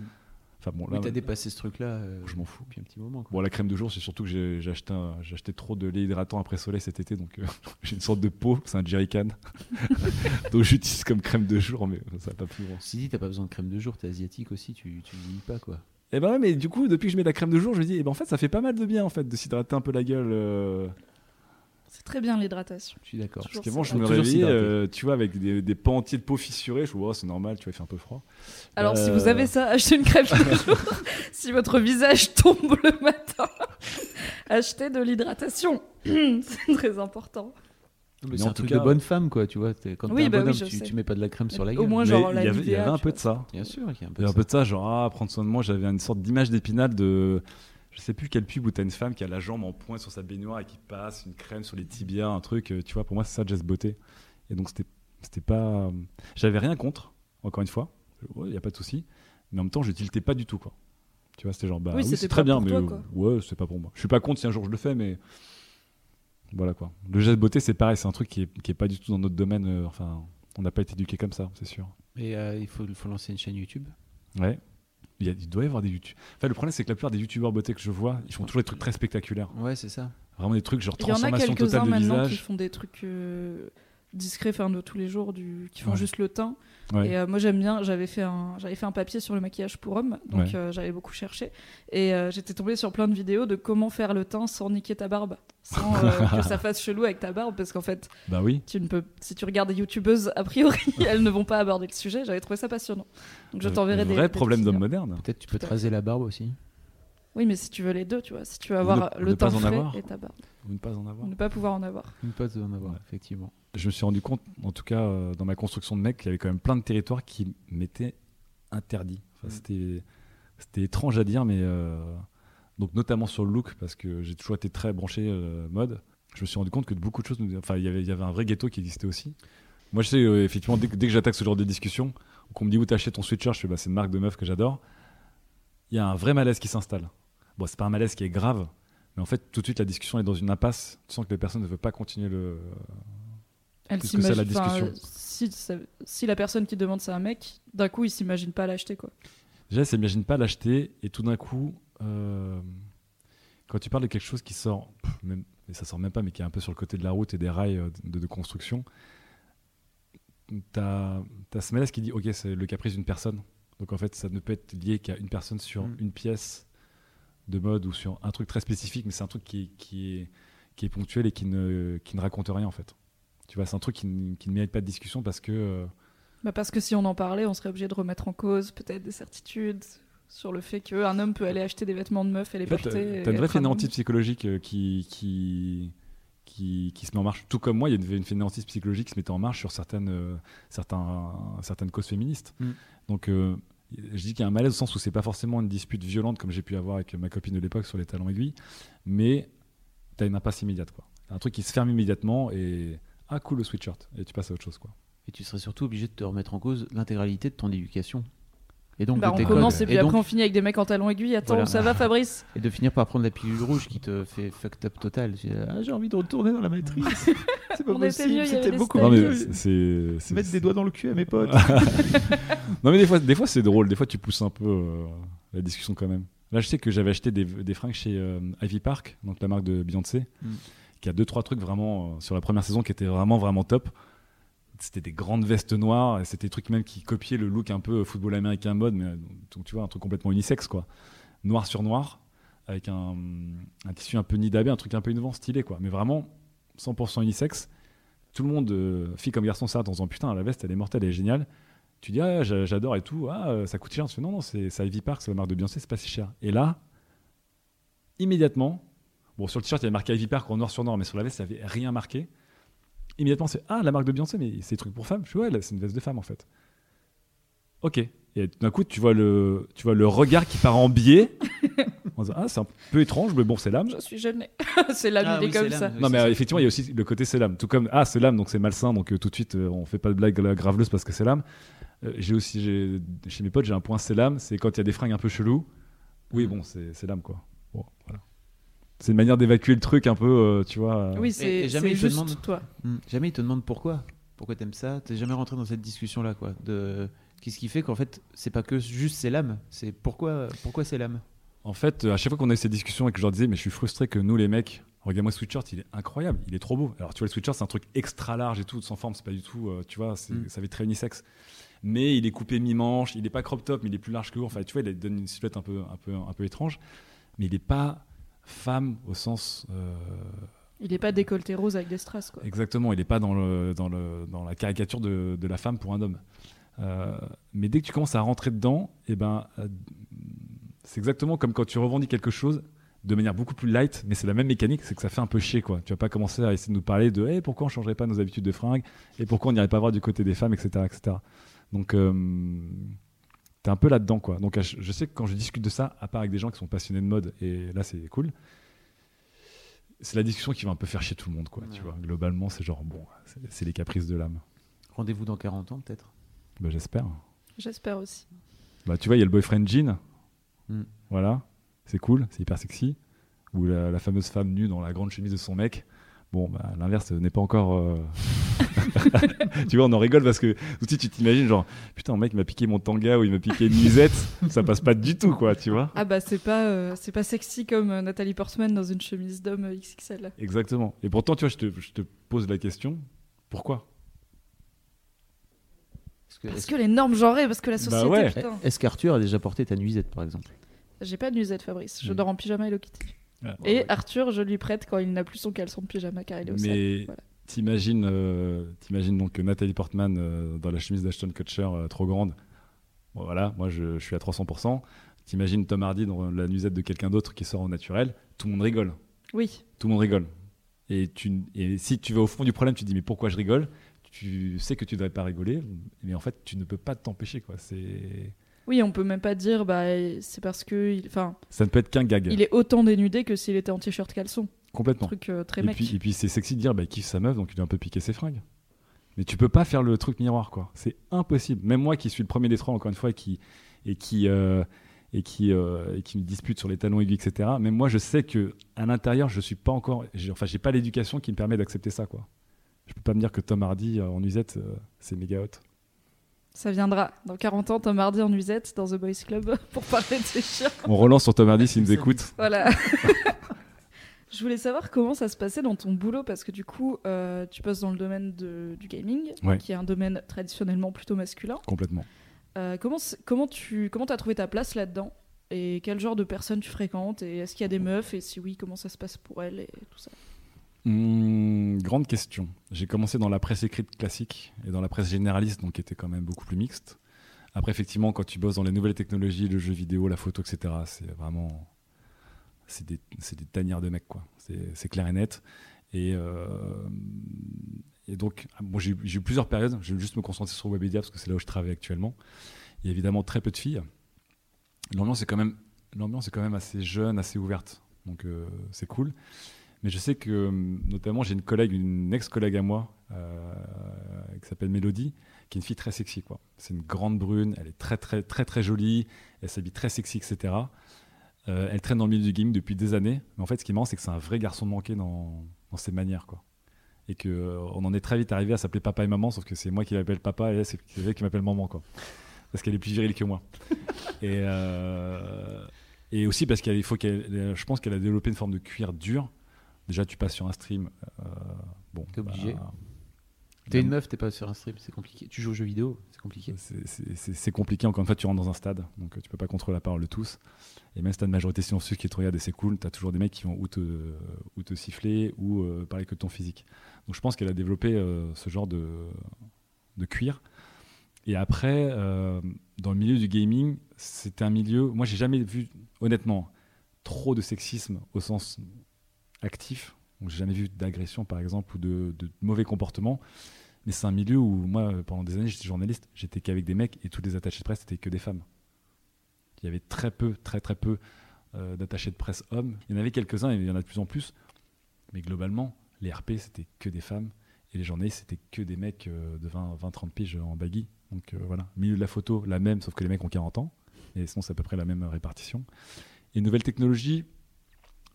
Enfin bon, Oui, là, t'as dépassé ce truc-là. euh, je m'en fous. Depuis un petit moment. Quoi. Bon, la crème de jour, c'est surtout que j'ai j'ai acheté, un- j'ai acheté trop de lait hydratant après soleil cet été, donc euh, j'ai une sorte de peau, c'est un jerrycan. donc j'utilise comme crème de jour, mais ça va pas plus grand. Si, t'as pas besoin de crème de jour, t'es asiatique aussi, tu, tu vieillis pas quoi. Et ben ouais, mais du coup, depuis que je mets de la crème de jour, je me dis, eh ben en fait, ça fait pas mal de bien en fait de s'hydrater un peu la gueule. euh, C'est très bien l'hydratation. Je suis d'accord. Toujours Parce qu'avant, ça. je me Toujours réveillais, s'hydrater. euh, tu vois, avec des, des pans entiers de peau fissurée. Je me dis, oh, c'est normal, tu vois, il fait un peu froid. Alors, si Euh, vous avez ça, achetez une crème de jour. si votre visage tombe le matin, achetez de l'hydratation. c'est très important. Mais Mais c'est en un tout truc cas- de bonne femme quoi, tu vois. Quand Oui, t'es un bah bonhomme, tu, tu mets pas de la crème sur la Au gueule. moins, Mais genre, il y avait, y un peu de ça. Bien sûr qu'il y a un Il peu y a un peu de ça, genre, ah, prendre soin de moi. J'avais une sorte d'image d'épinal de. Je sais plus quelle pub où t'as une femme qui a la jambe en pointe sur sa baignoire et qui passe une crème sur les tibias, un truc. euh, Tu vois, pour moi, c'est ça, Jess Beauté. Et donc, c'était c'était pas. J'avais rien contre, encore une fois. Il n'y a pas de souci. Mais en même temps, je tiltais pas du tout, quoi. Tu vois, c'était genre, bah Oui, c'est très bien, mais toi, euh, ouais, c'est pas pour moi. Je suis pas contre si un jour je le fais, mais. Voilà quoi. Le geste beauté, c'est pareil, c'est un truc qui est, qui est pas du tout dans notre domaine. euh, enfin, on n'a pas été éduqué comme ça, c'est sûr. Et euh, il faut, il faut lancer une chaîne YouTube. Ouais. Il, y a- il doit y avoir des YouTube. Enfin, le problème, c'est que la plupart des youtubeurs beauté que je vois, ils font toujours des trucs très spectaculaires. Ouais, c'est ça. Vraiment des trucs genre Il y en a transformation quelques-uns totale de maintenant qui visage. font des trucs euh, discrets, enfin de tous les jours, du... qui font Ouais. juste le teint. Ouais. Et euh, moi j'aime bien, j'avais fait, un... j'avais fait un papier sur le maquillage pour hommes, donc Ouais. euh, j'avais beaucoup cherché. Et euh, j'étais tombée sur plein de vidéos de comment faire le teint sans niquer ta barbe, sans euh, que ça fasse chelou avec ta barbe, parce qu'en fait, Bah oui. tu ne peux, si tu regardes des youtubeuses, a priori, elles ne vont pas aborder le sujet. J'avais trouvé ça passionnant. Donc je t'enverrai des. Vrai des problème petits d'homme moderne. Peut-être tu peux te raser la barbe aussi. Oui, mais si tu veux les deux, tu vois, si tu veux Ou avoir ne- le ne pas teint frais avoir. et ta barbe, Ou ne pas en ou avoir. ne pas pouvoir en avoir. Une pote en avoir, Ouais. effectivement. Je me suis rendu compte, en tout cas euh, dans ma construction de mec, qu'il y avait quand même plein de territoires qui m'étaient interdits. Enfin, Mm. C'était étrange à dire, mais euh, donc notamment sur le look, parce que j'ai toujours été très branché euh, mode. Je me suis rendu compte que beaucoup de choses, enfin il y avait- il y avait un vrai ghetto qui existait aussi. Moi je sais euh, effectivement dès que, dès que j'attaque ce genre de discussion, ou qu'on me dit où t'as acheté ton sweatshirt, je fais bah, c'est une marque de meuf que j'adore. Il y a un vrai malaise qui s'installe. Bon c'est pas un malaise qui est grave, mais en fait tout de suite la discussion est dans une impasse. Tu sens que les personnes ne veulent pas continuer le, Elle que ça, la discussion. euh, si, la personne qui demande ça à un mec, d'un coup, il s'imagine pas l'acheter, quoi. Déjà, elle s'imagine pas l'acheter et tout d'un coup, euh, quand tu parles de quelque chose qui sort, pff, même, et ça sort même pas, mais qui est un peu sur le côté de la route et des rails euh, de, de construction, t'as as ce malaise qui dit ok, c'est le caprice d'une personne. Donc en fait, ça ne peut être lié qu'à une personne sur Mm. une pièce de mode ou sur un truc très spécifique, mais c'est un truc qui est, qui est, qui est ponctuel et qui ne, qui ne raconte rien en fait. Tu vois, c'est un truc qui, ne- qui ne mérite pas de discussion parce que euh, Bah parce que si on en parlait, on serait obligé de remettre en cause peut-être des certitudes sur le fait qu'un homme peut aller acheter des vêtements de meuf et les En fait, porter. t'as une vraie fainéantise psychologique euh, qui, qui, qui, qui se met en marche. Tout comme moi, il y a une, fainéantise psychologique qui se mettait en marche sur certaines, euh, certains, certaines causes féministes. Mm. Donc, euh, je dis qu'il y a un malaise au sens où c'est pas forcément une dispute violente comme j'ai pu avoir avec ma copine de l'époque sur les talons aiguilles, mais t'as une impasse immédiate. Quoi. Un truc qui se ferme immédiatement et ah cool le sweatshirt et tu passes à autre chose. Quoi. Et tu serais surtout obligé de te remettre en cause l'intégralité de ton éducation. Et donc Bah, de on commence et puis donc- après on finit avec des mecs en talons aiguilles. Attends, Voilà. ça va Fabrice? Et de finir par prendre la pilule rouge qui te fait fucked up total. Ah, j'ai envie de retourner dans la matrice. c'est pas On était possible, c'était beaucoup steaks. Non, mais mieux. c'est- c'est- c'est- Mettre des doigts dans le cul à mes potes. non mais des fois, des fois c'est drôle, des fois tu pousses un peu euh, la discussion quand même. Là je sais que j'avais acheté des, des fringues chez euh, Ivy Park, donc la marque de Beyoncé, Mm. Qui a deux trois trucs vraiment euh, sur la première saison qui étaient vraiment vraiment top. C'était des grandes vestes noires, c'était des trucs même qui copiaient le look un peu football américain mode, mais euh, donc tu vois un truc complètement unisexe quoi, noir sur noir, avec un, un tissu un peu nid d'abeille, un truc un peu innovant, stylé quoi, mais vraiment 100% unisexe. Tout le monde, euh, fille comme garçon, ça en disant putain la veste elle est mortelle, elle est géniale. Tu dis, ah, j'a- j'adore et tout, ah, euh, ça coûte cher. Tu non, non, c'est Ivy Park, c'est la marque de Beyoncé, c'est pas si cher. Et là, immédiatement, bon, sur le t-shirt, il y avait marqué Ivy Park en noir sur noir, mais sur la veste, il n'y avait rien marqué. Immédiatement, c'est, ah, la marque de Beyoncé, mais c'est des trucs pour femmes. Je fais, ouais, c'est une veste de femme, en fait. Ok. Et d'un coup, tu vois, le, tu vois le regard qui part en biais. en disant, ah, c'est un peu étrange, mais bon, c'est l'âme. Je suis gênée. c'est l'âme, Ah il est oui, comme c'est ça. Non, mais c'est euh, ça. effectivement, il y a aussi le côté c'est l'âme. Tout comme, ah, c'est l'âme, donc c'est malsain, donc euh, tout de suite, euh, on fait pas de blague gra- graveleuse parce que c'est l'âme. Euh, j'ai aussi, j'ai- chez mes potes, j'ai un point c'est l'âme, c'est quand il y a des fringues un peu chelous. Oui, bon, c'est c'est l'âme, quoi. Bon, voilà. C'est une manière d'évacuer le truc un peu, euh, tu vois. euh, Oui, c'est jamais il te juste demande- toi. Hmm. Jamais ils te demandent pourquoi. Pourquoi t'aimes ça? T'es jamais rentré dans cette discussion-là, quoi. De qu'est-ce qui fait qu'en fait, c'est pas que juste c'est l'âme. C'est pourquoi, pourquoi c'est l'âme? En fait, euh, à chaque fois qu'on a eu ces discussions et que je leur disais, mais je suis frustré que nous, les mecs, regarde-moi ce sweatshirt, il est incroyable, il est trop beau. Alors, tu vois, le sweatshirt, c'est un truc extra large et tout, sans forme, c'est pas du tout, euh, tu vois, c'est- Mm. ça fait très unisexe. Mais il est coupé mi-manche, il est pas crop top, mais il est plus large que haut. Enfin, tu vois, il donne une silhouette un peu, un peu, un peu étrange. Mais il est pas femme au sens. euh, Il est pas décolleté rose avec des strass, quoi. Exactement, il n'est pas dans, le, dans, le, dans la caricature de, de la femme pour un homme. Euh, mais dès que tu commences à rentrer dedans, eh ben, euh, c'est exactement comme quand tu revendiques quelque chose de manière beaucoup plus light, mais c'est la même mécanique, c'est que ça fait un peu chier. Quoi. Tu vas pas commencer à essayer de nous parler de Eh, pourquoi on changerait pas nos habitudes de fringues et pourquoi on n'irait pas voir du côté des femmes, etc. etc. Donc, t'es un peu là-dedans. quoi. Donc, je sais que quand je discute de ça, à part avec des gens qui sont passionnés de mode, et là, c'est cool, c'est la discussion qui va un peu faire chier tout le monde. Quoi, tu vois. Globalement, c'est genre, bon, c'est- c'est les caprices de l'âme. Rendez-vous dans 40 ans, peut-être? Bah, J'espère. J'espère aussi. Bah, tu vois, il y a le boyfriend jean. Mm. Voilà. C'est cool, c'est hyper sexy. Ou la, la fameuse femme nue dans la grande chemise de son mec. Bon, bah, l'inverse n'est pas encore. euh, tu vois, on en rigole parce que suite, tu t'imagines, genre, putain, mon mec il m'a piqué mon tanga ou il m'a piqué une nuisette. ça passe pas du tout, quoi, tu vois. Ah bah c'est pas euh, c'est pas sexy comme euh, Nathalie Portman dans une chemise d'homme euh, XXL. Exactement. Et pourtant, tu vois, je te, je te pose la question pourquoi? Est-ce que- Parce que les normes genrées, parce que la Bah société, ouais. putain. Est-ce qu'Arthur a déjà porté ta nuisette, par exemple? J'ai pas de nuisette, Fabrice. Je Mm. dors en pyjama Hello Kitty. Ah, Et ouais. Arthur, je lui prête quand il n'a plus son caleçon de pyjama car il est au. Mais Voilà. T'imagines, euh, t'imagines donc Nathalie Portman euh, dans la chemise d'Ashton Kutcher euh, trop grande. Bon, voilà, moi je, je suis à 300%. T'imagines Tom Hardy dans la nuisette de quelqu'un d'autre qui sort au naturel. Tout le monde rigole. Oui. Tout le monde rigole. Et, tu, et si tu vas au fond du problème, tu te dis mais pourquoi je rigole? Tu sais que tu ne devrais pas rigoler, mais en fait tu ne peux pas t'empêcher. quoi. C'est... Oui, on peut même pas dire, bah, c'est parce que. il- Enfin, Ça ne peut être qu'un gag. il est autant dénudé que s'il était en t-shirt caleçon. Complètement. Truc euh, très Et mec. puis, et puis c'est sexy de dire bah, il kiffe sa meuf donc il a un peu piqué ses fringues. Mais tu peux pas faire le truc miroir quoi. C'est impossible. Même moi qui suis le premier des trois encore une fois et qui et qui euh, et qui euh, et qui me dispute sur les talons aigus etc. Même moi je sais que à l'intérieur je suis pas encore enfin j'ai pas l'éducation qui me permet d'accepter ça quoi. Je peux pas me dire que Tom Hardy euh, en nuisette euh, c'est méga hot. Ça viendra. Dans 40 ans, Tom Hardy en nuisette dans The Boys Club pour parler de ses chiens. On relance sur Tom Hardy s'il nous écoute. Voilà. Je voulais savoir comment ça se passait dans ton boulot parce que du coup, euh, tu bosses dans le domaine de- du gaming, Ouais. qui est un domaine traditionnellement plutôt masculin. Complètement. Euh, comment comment tu comment as trouvé ta place là-dedans? Et quel genre de personnes tu fréquentes? Et est-ce qu'il y a des meufs? Et si oui, comment ça se passe pour elles et tout ça? Hmm, grande question. J'ai commencé dans la presse écrite classique et dans la presse généraliste, donc qui était quand même beaucoup plus mixte. Après, effectivement, quand tu bosses dans les nouvelles technologies, le jeu vidéo, la photo, etc., c'est vraiment. C'est des, des tanières de mecs, quoi. C'est clair et net. Et, euh, et donc, bon, j'ai eu- plusieurs périodes. Je vais juste me concentrer sur Webedia parce que c'est là où je travaille actuellement. Il y a évidemment très peu de filles. L'ambiance est quand même, est quand même assez jeune, assez ouverte. Donc, euh, c'est cool. Mais je sais que, notamment, j'ai une collègue, une ex-collègue à moi, euh, qui s'appelle Mélodie, qui est une fille très sexy. C'est une grande brune, elle est très, très, très, très jolie, elle s'habille très sexy, etc. Euh, elle traîne dans le milieu du gaming depuis des années. Mais en fait, ce qui est marrant, c'est que c'est un vrai garçon manqué dans, dans ses manières. quoi. Et qu'on on en est très vite arrivé à s'appeler papa et maman, sauf que c'est moi qui l'appelle papa et elle, c'est elle qui m'appelle maman. Quoi. Parce qu'elle est plus virile que moi. et, euh, et aussi parce qu'il faut qu'elle, je pense qu'elle a développé une forme de cuir dur. Déjà, tu passes sur un stream. euh, bon, T'es obligé. bah, T'es une meuf, t'es pas sur un stream, c'est compliqué. Tu joues aux jeux vidéo, c'est compliqué. c'est- compliqué. Encore une fois, tu rentres dans un stade, donc euh, tu peux pas contrôler la parole de tous. Et même si tu as une majorité silencieuse qui te regarde et c'est cool, tu as toujours des mecs qui vont ou te, ou te siffler ou euh, parler que de ton physique. Donc je pense qu'elle a développé euh, ce genre de, de cuir. Et après, euh, dans le milieu du gaming, c'était un milieu. Moi, j'ai jamais vu, honnêtement, trop de sexisme au sens actif. Donc, j'ai jamais vu d'agression, par exemple, ou de, mauvais comportements. Mais c'est un milieu où, moi, pendant des années, j'étais journaliste, j'étais qu'avec des mecs et tous les attachés de presse, c'était que des femmes. Il y avait très peu, très très peu euh, d'attachés de presse hommes. Il y en avait quelques-uns et il y en a de plus en plus. Mais globalement, les RP, c'était que des femmes. Et les journalistes, c'était que des mecs euh, de 20-30 piges en baggy. Donc euh, voilà, milieu de la photo, la même, sauf que les mecs ont 40 ans. Et sinon, c'est à peu près la même répartition. Et nouvelle technologie,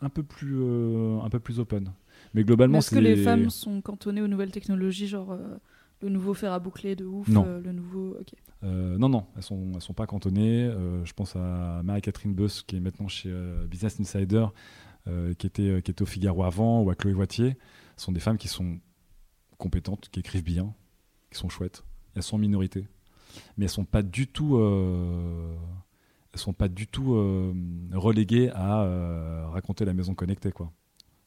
un peu plus, euh, un peu plus open. Mais globalement, Est-ce que les femmes sont cantonnées aux nouvelles technologies, genre euh, le nouveau fer à boucler de ouf, Non. euh, le nouveau. Ok. Non, non, elles sont, elles sont pas cantonnées. Je pense à Marie-Catherine Beuss, qui est maintenant chez Business Insider, qui, était, qui était au Figaro avant, ou à Chloé Voitier. Ce sont des femmes qui sont compétentes, qui écrivent bien, qui sont chouettes. Elles sont en minorité. Mais elles sont pas du tout, sont pas du tout euh, reléguées à euh, raconter la maison connectée. quoi.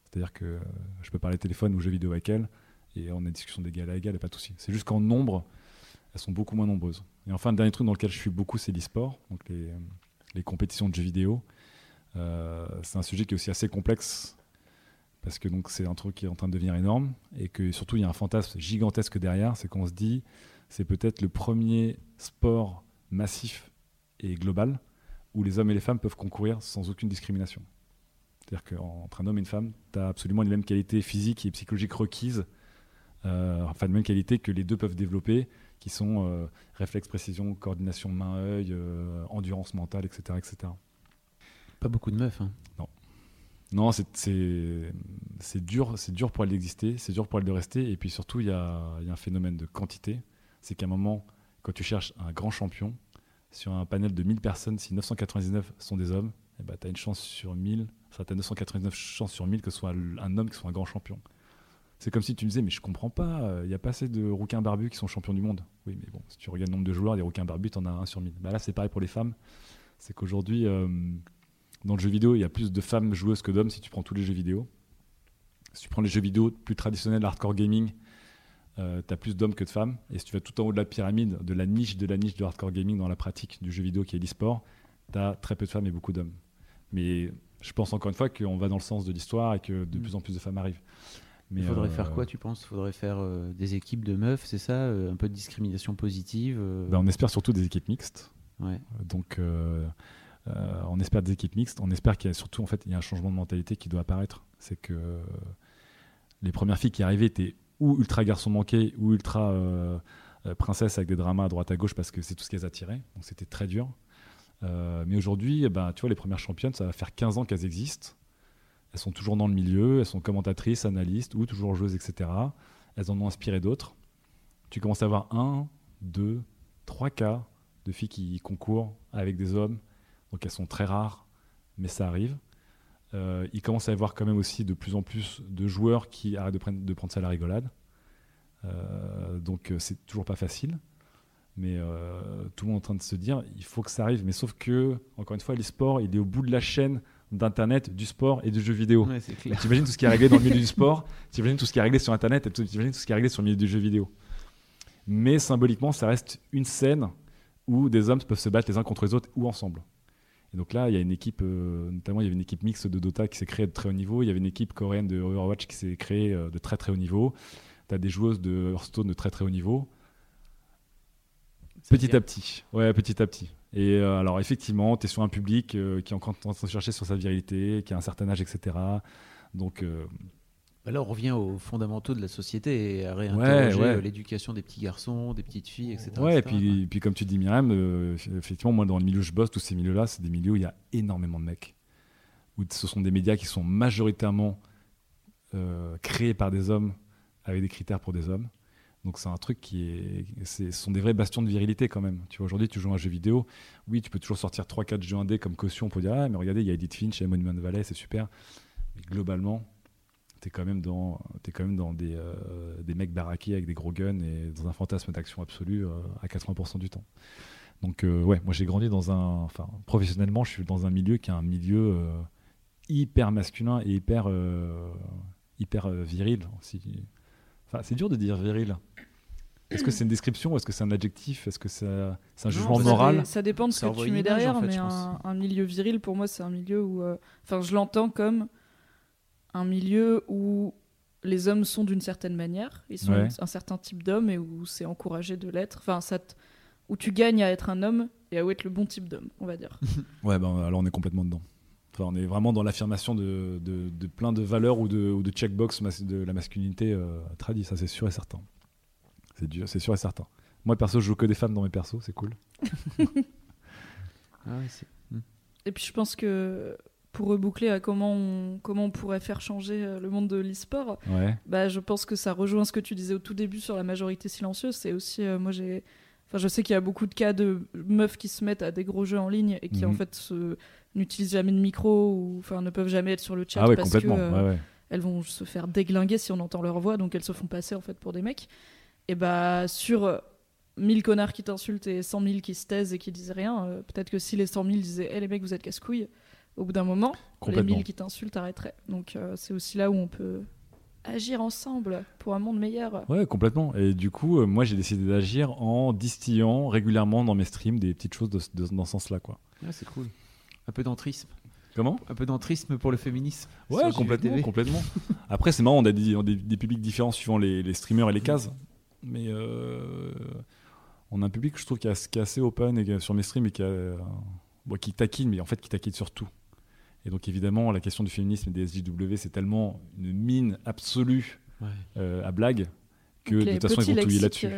C'est-à-dire que euh, je peux parler téléphone ou jeux vidéo avec elles, et on a une discussion d'égal à égal, et pas de souci. C'est juste qu'en nombre, elles sont beaucoup moins nombreuses. Et enfin, le dernier truc dans lequel je suis beaucoup, c'est l'e-sport, donc les, compétitions de jeux vidéo. C'est un sujet qui est aussi assez complexe parce que c'est un truc qui est en train de devenir énorme et que surtout il y a un fantasme gigantesque derrière, c'est qu'on se dit c'est peut-être le premier sport massif et global où les hommes et les femmes peuvent concourir sans aucune discrimination. C'est-à-dire qu'entre un homme et une femme, tu as absolument les mêmes qualités physiques et psychologiques requises, euh, enfin les mêmes qualités que les deux peuvent développer, qui sont euh, réflexe, précision, coordination main-œil, euh, endurance mentale, etc., etc. Pas beaucoup de meufs. Hein. Non, c'est- c'est dur, c'est dur pour elle d'exister, c'est dur pour elle de rester. Et puis surtout, il y a, il y a un phénomène de quantité. C'est qu'à un moment, quand tu cherches un grand champion, sur un panel de 1000 personnes, si 999 sont des hommes, eh ben, tu as une chance sur 1000, enfin, tu as 999 chances sur 1000 que ce soit un homme qui soit un grand champion. C'est comme si tu me disais, mais je comprends pas, il n'y a pas assez de rouquins barbus qui sont champions du monde. Oui, mais bon, si tu regardes le nombre de joueurs, des rouquins barbus, tu en as un sur mille. Bah là, c'est pareil pour les femmes. C'est qu'aujourd'hui, euh, dans le jeu vidéo, il y a plus de femmes joueuses que d'hommes si tu prends tous les jeux vidéo. Si tu prends les jeux vidéo plus traditionnels, hardcore gaming, euh, tu as plus d'hommes que de femmes. Et si tu vas tout en haut de la pyramide, de la niche de la niche de hardcore gaming dans la pratique du jeu vidéo qui est l'e-sport, tu as très peu de femmes et beaucoup d'hommes. Mais je pense encore une fois qu'on va dans le sens de l'histoire et que de Mm. plus en plus de femmes arrivent. Mais Il faudrait euh, faire quoi, tu penses? Il faudrait faire euh, des équipes de meufs, c'est ça? Euh, Un peu de discrimination positive ben, On espère surtout des équipes mixtes. ouais. Donc, on espère des équipes mixtes. On espère qu'il y a surtout, en fait, il y a un changement de mentalité qui doit apparaître. C'est que les premières filles qui arrivaient étaient ou ultra garçons manqués ou ultra euh, euh, princesses avec des dramas à droite à gauche parce que c'est tout ce qu'elles attiraient. Donc, c'était très dur. Euh, mais aujourd'hui, eh ben, tu vois, les premières championnes, ça va faire 15 ans qu'elles existent. Elles sont toujours dans le milieu, elles sont commentatrices, analystes ou toujours joueuses, etc. Elles en ont inspiré d'autres. Tu commences à avoir un, deux, trois cas de filles qui concourent avec des hommes. Donc elles sont très rares, mais ça arrive. Euh, il commence à y avoir quand même aussi de plus en plus de joueurs qui arrêtent de prendre, de prendre ça à la rigolade. Euh, donc euh, c'est toujours pas facile. Mais euh, tout le monde est en train de se dire, il faut que ça arrive. Mais sauf que, encore une fois, l'e-sport, il est au bout de la chaîne d'Internet, du sport et du jeu vidéo. Ouais. T'imagines tout ce qui est réglé dans le milieu du sport, t'imagines tout ce qui est réglé sur Internet, et t'imagines tout ce qui est réglé sur le milieu du jeu vidéo. Mais symboliquement, ça reste une scène où des hommes peuvent se battre les uns contre les autres ou ensemble. Et donc là, il y a une équipe, euh, notamment il y avait une équipe mixte de Dota qui s'est créée de très haut niveau, il y avait une équipe coréenne de Overwatch qui s'est créée euh, de très très haut niveau, tu as des joueuses de Hearthstone de très très haut niveau. Ça Petit à petit, ouais, petit à petit. Et euh, alors effectivement, tu es sur un public qui est encore en train de se chercher sur sa virilité, qui a un certain âge, etc. Donc là, on revient aux fondamentaux de la société et à réinterroger ouais. euh, l'éducation des petits garçons, des petites filles, etc. Ouais, et puis, puis comme tu dis, Myriam, euh, effectivement, moi, dans le milieu où je bosse, tous ces milieux-là, c'est des milieux où il y a énormément de mecs. Où ce sont des médias qui sont majoritairement euh, créés par des hommes avec des critères pour des hommes. Donc c'est un truc qui est, ce sont des vrais bastions de virilité quand même. Tu vois, aujourd'hui, tu joues à un jeu vidéo, oui, tu peux toujours sortir 3-4 jeux indés comme caution pour dire, ah, mais regardez, il y a Edith Finch et Monument Valley, c'est super. Mais globalement, t'es quand même dans, es quand même dans des, euh, des mecs baraqués avec des gros guns et dans un fantasme d'action absolu euh, à 80% du temps. Donc euh, ouais, moi j'ai grandi dans un, enfin professionnellement, je suis dans un milieu qui est un milieu euh, hyper masculin et hyper, euh, hyper euh, viril. Si- Enfin, c'est dur de dire viril. Est-ce que c'est une description ou est-ce que c'est un adjectif? Est-ce que c'est c'est un Non, jugement ça moral? dé- Ça dépend de ce que tu mets image, derrière, en fait, mais un, un milieu viril, pour moi, c'est un milieu où. euh, Enfin, je l'entends comme un milieu où les hommes sont d'une certaine manière, ils sont Ouais. un certain type d'homme et où c'est encouragé de l'être. Enfin, ça te- où tu gagnes à être un homme et à être le bon type d'homme, on va dire. Ouais, ben alors on est complètement dedans. Enfin, on est vraiment dans l'affirmation de, de, de plein de valeurs ou de, ou de checkbox de la masculinité euh, tradie, ça c'est sûr et certain. C'est dur, c'est sûr et certain. Moi perso, je joue que des femmes dans mes persos, c'est cool. Ah ouais, c'est- Et puis je pense que pour reboucler à comment on, comment on pourrait faire changer euh, le monde de l'e-sport, Ouais. bah, je pense que ça rejoint ce que tu disais au tout début sur la majorité silencieuse. C'est aussi, euh, moi j'ai. Enfin, je sais qu'il y a beaucoup de cas de meufs qui se mettent à des gros jeux en ligne et qui Mhm. en fait se- n'utilisent jamais de micro ou enfin ne peuvent jamais être sur le chat Ah ouais, parce que euh, ouais, elles vont se faire déglinguer si on entend leur voix, donc elles se font passer en fait pour des mecs. Et bah sur euh, 1000 connards qui t'insultent et 100 000 qui se taisent et qui disent rien, euh, peut-être que si les 100 000 disaient Eh les mecs vous êtes casse-couilles, au bout d'un moment, les. 1000 qui t'insultent arrêteraient. Donc euh, c'est aussi là où on peut agir ensemble pour un monde meilleur. Ouais, complètement. Et du coup, euh, moi j'ai décidé d'agir en distillant régulièrement dans mes streams des petites choses de, de- dans ce sens-là, quoi. ah, c'est cool. Un peu d'entrisme. Comment? Un peu d'entrisme pour le féminisme. Ouais, complètement, complètement. Après, c'est marrant, on a des, on a des, des publics différents suivant les, les streamers et les cases. Mais euh, on a un public, je trouve, qui est, qui est assez open et qui sur mes streams et qui, a, euh, bon, qui taquine, mais en fait qui taquine sur tout. Et donc, évidemment, la question du féminisme et des SJW, c'est tellement une mine absolue Ouais. euh, à blague que Donc, de toute façon, ils vont touiller là-dessus.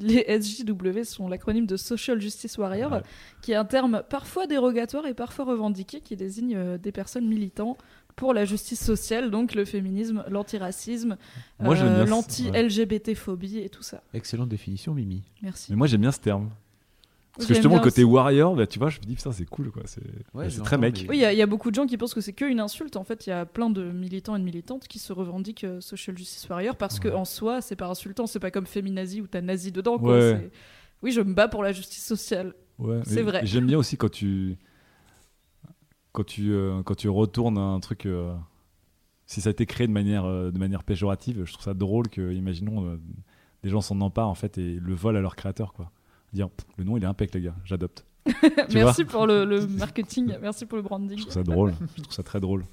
Les, SJW sont l'acronyme de Social Justice Warrior, Ouais. qui est un terme parfois dérogatoire et parfois revendiqué qui désigne euh, des personnes militant pour la justice sociale, donc le féminisme, l'antiracisme, euh, l'anti-LGBT-phobie et tout ça. Excellente définition, Mimi. Merci. Mais moi, j'aime bien ce terme. Parce que J'aime justement, le bien côté aussi. warrior, bah, tu vois, je me dis, putain, c'est cool, quoi. C'est Ouais, bah, très mec. mais- Oui, il y, a- il y a beaucoup de gens qui pensent que c'est qu'une insulte. En fait, il y a plein de militants et de militantes qui se revendiquent euh, social justice warrior parce que Ouais. en soi, c'est pas insultant. C'est pas comme féminazi où t'as nazi dedans. Quoi. Ouais. C'est- Oui, je me bats pour la justice sociale. Ouais, C'est vrai. J'aime bien aussi quand tu quand tu euh, quand tu retournes un truc euh, si ça a été créé de manière euh, de manière péjorative, je trouve ça drôle que imaginons euh, des gens s'en emparent en fait et le volent à leur créateur quoi. Dire le nom il est impec les gars, j'adopte. merci pour le, le marketing, merci pour le branding. Je trouve ça drôle, je trouve ça très drôle.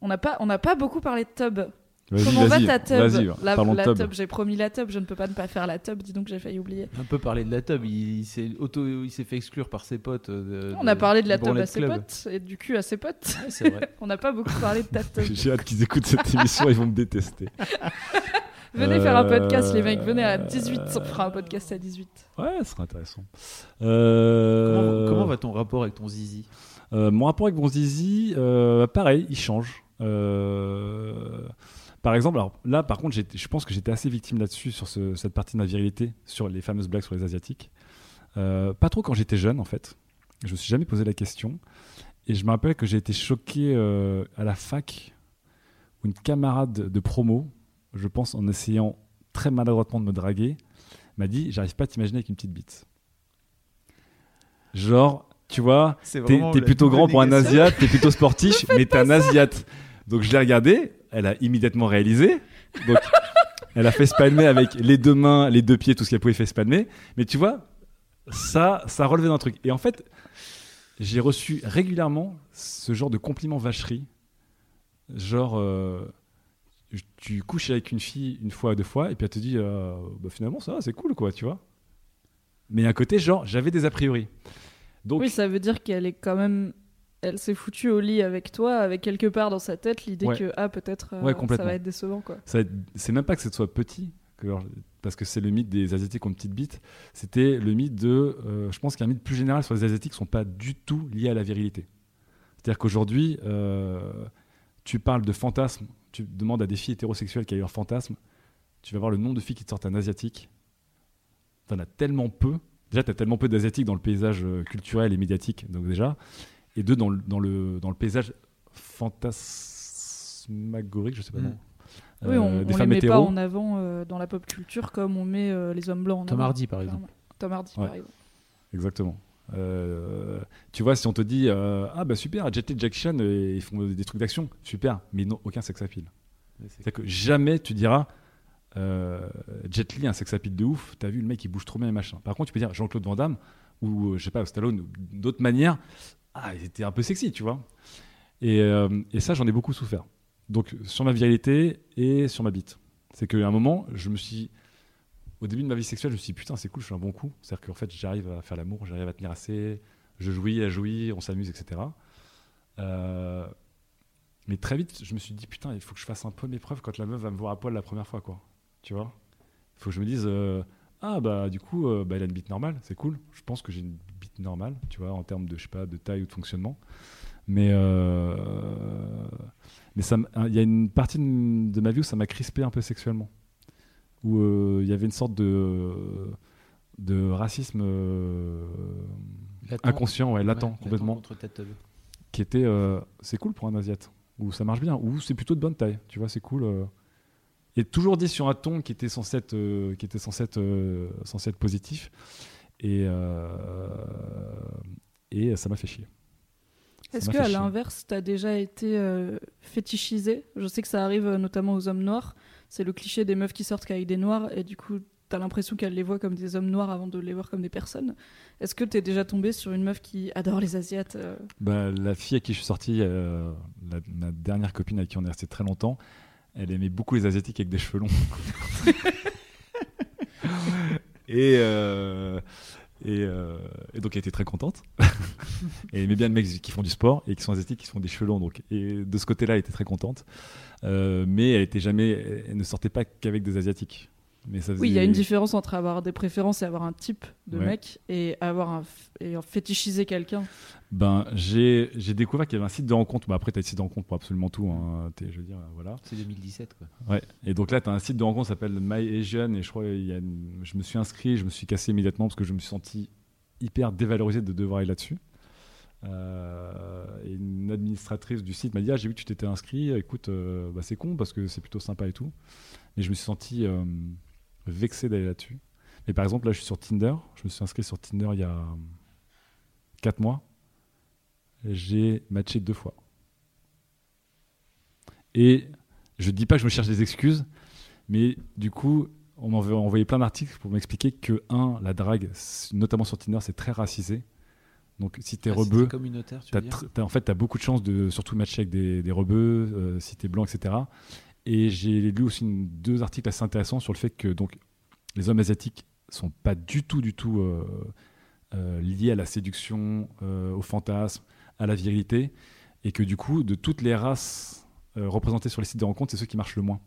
On n'a pas, on n'a pas beaucoup parlé de tub. Comment va ta tub vas-y, La, parlons de la tub. tub, j'ai promis la tub, je ne peux pas ne pas faire la tub. Dis donc, j'ai failli oublier. Un peu parler de la tub, il, il s'est auto, il s'est fait exclure par ses potes. euh, de- On a parlé de la tub à ses Club. potes et du cul à ses potes. Ouais, c'est vrai. On n'a pas beaucoup parlé de ta tub. J'ai hâte qu'ils écoutent cette émission, ils vont me détester. Venez faire un Euh, podcast, les mecs. Venez à 18. On fera un podcast à 18. Ouais, ce serait intéressant. Euh, Comment, comment va ton rapport avec ton zizi? Euh, mon rapport avec mon zizi, euh, pareil, il change. Euh, par exemple, alors là, par contre, je pense que j'étais assez victime là-dessus, sur ce- cette partie de ma virilité, sur les fameuses blagues sur les Asiatiques. Euh, pas trop quand j'étais jeune, en fait. Je me suis jamais posé la question. Et je me rappelle que j'ai été choqué euh, à la fac, où une camarade de promo, je pense en essayant très maladroitement de me draguer, m'a dit J'arrive pas à t'imaginer avec une petite bite. Genre, tu vois, T'es t'es plutôt grand pour un Asiat, t'es plutôt sportif, mais t'es un Asiat. Donc je l'ai regardé, elle a immédiatement réalisé. Donc elle a fait spalmer avec les deux mains, les deux pieds, tout ce qu'elle pouvait faire spalmer. Mais tu vois, ça, ça relevait d'un truc. Et en fait, j'ai reçu régulièrement ce genre de compliments vacherie. Genre, euh, tu couches avec une fille une fois, deux fois, et puis elle te dit, euh, bah, finalement, ça va, c'est cool, quoi, tu vois. Mais à côté, genre, j'avais des a priori. Donc, Oui, ça veut dire qu'elle est quand même. Elle s'est foutue au lit avec toi, avec quelque part dans sa tête l'idée Ouais. que ah peut-être euh, Ouais, ça va être décevant quoi. Ça être- c'est même pas que ce soit petit, que parce que c'est le mythe des Asiatiques qui ont une petite bite. C'était le mythe de. euh, je pense qu'il y a un mythe plus général sur les Asiatiques qui sont pas du tout liés à la virilité. C'est-à-dire qu'aujourd'hui, euh, tu parles de fantasmes, tu demandes à des filles hétérosexuelles qui aient leur fantasme, tu vas voir le nombre de filles qui te sortent un Asiatique. T'en as tellement peu. Déjà, tu as tellement peu d'Asiatiques dans le paysage euh, culturel et médiatique, donc déjà. Et deux, dans le, dans le, dans le paysage fantasmagorique, je sais pas Mm. non. oui, on, Euh, des on les met pas en avant euh, dans la pop culture comme on met euh, les hommes blancs en Tom avant. Hardy, par exemple. Tom Hardy Ouais. par exemple. Exactement. Euh, tu vois, si on te dit euh, Ah bah super, Jet Li Chan, euh, ils font des trucs d'action, super, mais ils n'ont aucun sex appeal. C'est-à-dire que jamais tu diras euh, Jet Li, un sex appeal de ouf, t'as vu le mec il bouge trop bien et machin. Par contre, tu peux dire Jean-Claude Van Damme ou je sais pas, Stallone, ou d'autres manières, ah, il était un peu sexy, tu vois. Et, et ça, j'en ai beaucoup souffert. Donc sur ma virilité et sur ma bite. C'est qu'à un moment, je me suis au début de ma vie sexuelle, je me suis dit, putain, c'est cool, je suis un bon coup. C'est-à-dire qu'en fait, j'arrive à faire l'amour, j'arrive à tenir assez, je jouis, elle jouit, on s'amuse, etc. Euh, mais très vite, je me suis dit, putain, il faut que je fasse un peu mes preuves quand la meuf va me voir à poil la première fois, quoi. Tu vois? Il faut que je me dise, euh, ah, bah, du coup, euh, bah, elle a une bite normale, c'est cool. Je pense que j'ai une bite normale, tu vois, en termes de, je sais pas, de taille ou de fonctionnement. Mais, euh, mais il y a une partie de ma vie où ça m'a crispé un peu sexuellement où euh, il y avait une sorte de, de racisme euh, Latent. inconscient, ouais, latent Ouais, complètement, contre qui était euh, c'est cool pour un asiate, où ça marche bien, ou c'est plutôt de bonne taille, tu vois, c'est cool. euh. Et toujours dit sur un ton qui était censé être, euh, qui était censé être, euh, censé être positif, et, euh, et ça m'a fait chier. Est-ce que à l'inverse, t'as déjà été euh, fétichisé? Je sais que ça arrive euh, notamment aux hommes noirs. C'est le cliché des meufs qui sortent qu'avec des noirs et du coup t'as l'impression qu'elles les voient comme des hommes noirs avant de les voir comme des personnes. Est-ce que t'es déjà tombé sur une meuf qui adore les asiates euh, Bah, la fille à qui je suis sorti, euh, la, ma dernière copine avec qui on est resté très longtemps, elle aimait beaucoup les asiatiques avec des cheveux longs. et, euh, et, euh, et donc elle était très contente. et elle aimait bien les mecs qui font du sport et qui sont asiatiques qui font des cheveux longs. Donc. Et de ce côté-là, elle était très contente. Euh, mais elle était jamais, elle ne sortait pas qu'avec des asiatiques. Mais ça Oui, il y a une différence entre avoir des préférences et avoir un type de Ouais. mec et avoir un f- et en fétichiser quelqu'un. Ben, j'ai j'ai découvert qu'il y avait un site de rencontre. Bah, après, tu as des sites de rencontre pour absolument tout. hein. T'es- Je veux dire, voilà. C'est 2017, quoi. Ouais. Et donc là, tu as un site de rencontre qui s'appelle My Asian. Et je crois il y a une- je me suis inscrit, je me suis cassé immédiatement parce que je me suis senti hyper dévalorisé de devoir aller là-dessus. Euh, et une administratrice du site m'a dit ah, j'ai vu que tu t'étais inscrit écoute euh, bah, c'est con parce que c'est plutôt sympa et tout mais je me suis senti euh, vexé d'aller là-dessus. Mais par exemple là je suis sur Tinder. Je me suis inscrit sur Tinder il y a 4 mois. J'ai matché deux fois. Et je dis pas que je me cherche des excuses mais du coup on m'a envoyé plein d'articles pour m'expliquer que un la drague notamment sur Tinder c'est très racisé. Donc si t'es Ah, rebeu, communautaire, tu T'as t'as- en fait, tu as beaucoup de chances de surtout matcher avec des, des rebeux, euh, si tu es blanc, etc. Et j'ai lu aussi deux articles assez intéressants sur le fait que les hommes asiatiques sont pas du tout, euh, euh, liés à la séduction, euh, au fantasme, à la virilité. Et que du coup, de toutes les races représentées sur les sites de rencontres, c'est ceux qui marchent le moins.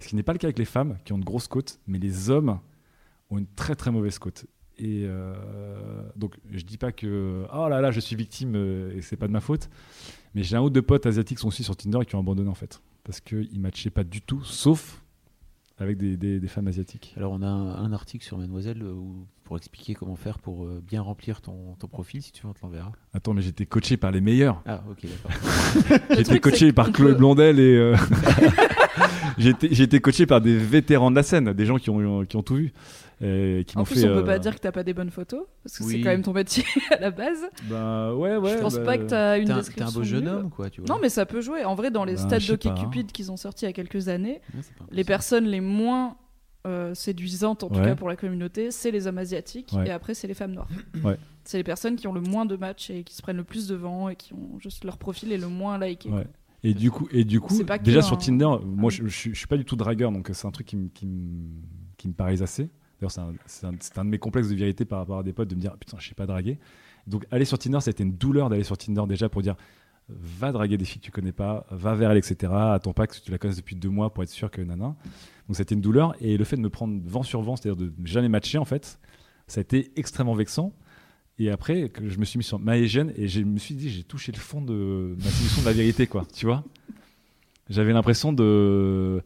Ce qui n'est pas le cas avec les femmes, qui ont de grosses côtes, mais les hommes ont une très très mauvaise côte. Et euh, donc, je dis pas que oh là là, je suis victime euh, et c'est pas de ma faute. Mais j'ai un ou deux potes asiatiques qui sont aussi sur Tinder et qui ont abandonné en fait. Parce qu'ils matchaient pas du tout, sauf avec des, des- des femmes asiatiques. Alors on a un, un article sur Mademoiselle euh, où- pour expliquer comment faire pour euh, bien remplir ton, ton profil, si tu veux on te l'enverra. Attends, mais j'étais coaché par les meilleurs. Ah ok d'accord. C'est coaché par Chloé peut- Blondel et. euh, j'ai été- j'ai été coaché par des vétérans de la scène, des gens qui ont, qui ont tout vu. Et qui En plus, fait. on peut euh, pas dire que t'as pas des bonnes photos, parce que c'est quand même ton métier à la base. Bah ouais, ouais. je pense bah, pas que t'as une T'es un, t'es description. un beau jeune homme quoi, tu vois. Non, mais ça peut jouer. En vrai, dans les Bah, d'Hockey pas, hein. Cupid qui sont sortis il y a quelques années, Ouais, les personnes les moins euh, séduisantes, en tout cas pour la communauté, c'est les hommes asiatiques Ouais. et après c'est les femmes noires. Ouais. C'est les personnes qui ont le moins de matchs et qui se prennent le plus devant et qui ont juste leur profil est le moins liké. Ouais. Et du coup, et du coup déjà sur Tinder, moi Ah je, je, suis- je suis pas du tout dragueur, donc c'est un truc qui, me- qui, me- qui me paraît assez. D'ailleurs, c'est un, de mes complexes de vérité par rapport à des potes de me dire putain, je sais pas draguer. Donc aller sur Tinder, c'était une douleur d'aller sur Tinder déjà pour dire va draguer des filles que tu connais pas, va vers elle, etc. Attends pas que tu la connaisses depuis deux mois pour être sûr que nana. Donc c'était une douleur et le fait de me prendre vent sur vent, c'est-à-dire de jamais matcher en fait, ça a été extrêmement vexant. Et après, que je me suis mis sur Maëgène et je me suis dit, j'ai touché le fond de ma solution de la vérité, quoi. Tu vois J'avais l'impression de.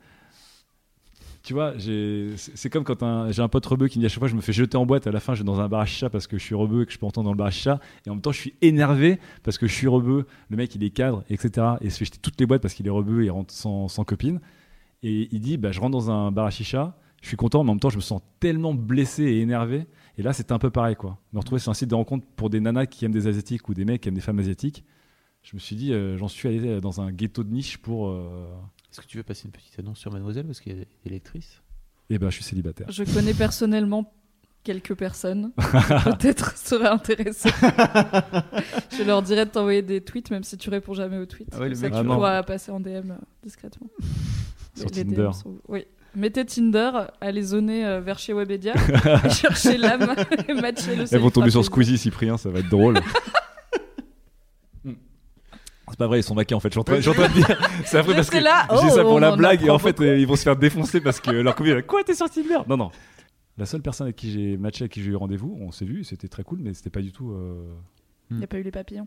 Tu vois, c'est comme quand j'ai un pote rebeu qui me dit à chaque fois je me fais jeter en boîte, à la fin je vais dans un bar à parce que je suis rebeu et que je peux entendre dans le bar à et en même temps je suis énervé parce que je suis rebeu, le mec il est cadre, etc. Et il se fait jeter toutes les boîtes parce qu'il est rebeu et il rentre sans, sans copine. Et il dit bah, je rentre dans un bar à chicha, je suis content, mais en même temps je me sens tellement blessé et énervé. Et là c'était un peu pareil quoi. Me retrouver sur un site de rencontre pour des nanas qui aiment des asiatiques ou des mecs qui aiment des femmes asiatiques. Je me suis dit, euh, j'en suis allé dans un ghetto de niche pour. euh, Est-ce que tu veux passer une petite annonce sur Mademoiselle parce qu'elle est lectrice? Et ben, je suis célibataire. Je connais personnellement quelques personnes qui peut-être seraient intéressées. je leur dirais de t'envoyer des tweets, même si tu réponds jamais aux tweets. Ah ouais, ça, tu Ah pourras passer en DM euh, discrètement. Sur Les- Tinder. Sont- Oui. Mettez Tinder, allez zoner euh, vers chez Webedia, cherchez l'âme et matchez le Elles vont tomber sur Squeezie, Cyprien, ça va être drôle. C'est pas vrai, ils sont maqués en fait. Je suis en train, de dire. C'est après parce que oh, ça pour on la blague et en fait euh, ils vont se faire défoncer parce que leur copine Quoi, t'es sur Tinder Non, non. La seule personne avec qui j'ai matché, avec qui j'ai eu rendez-vous, on s'est vu, c'était très cool, mais c'était pas du tout. euh, Il n'y a pas eu les papillons.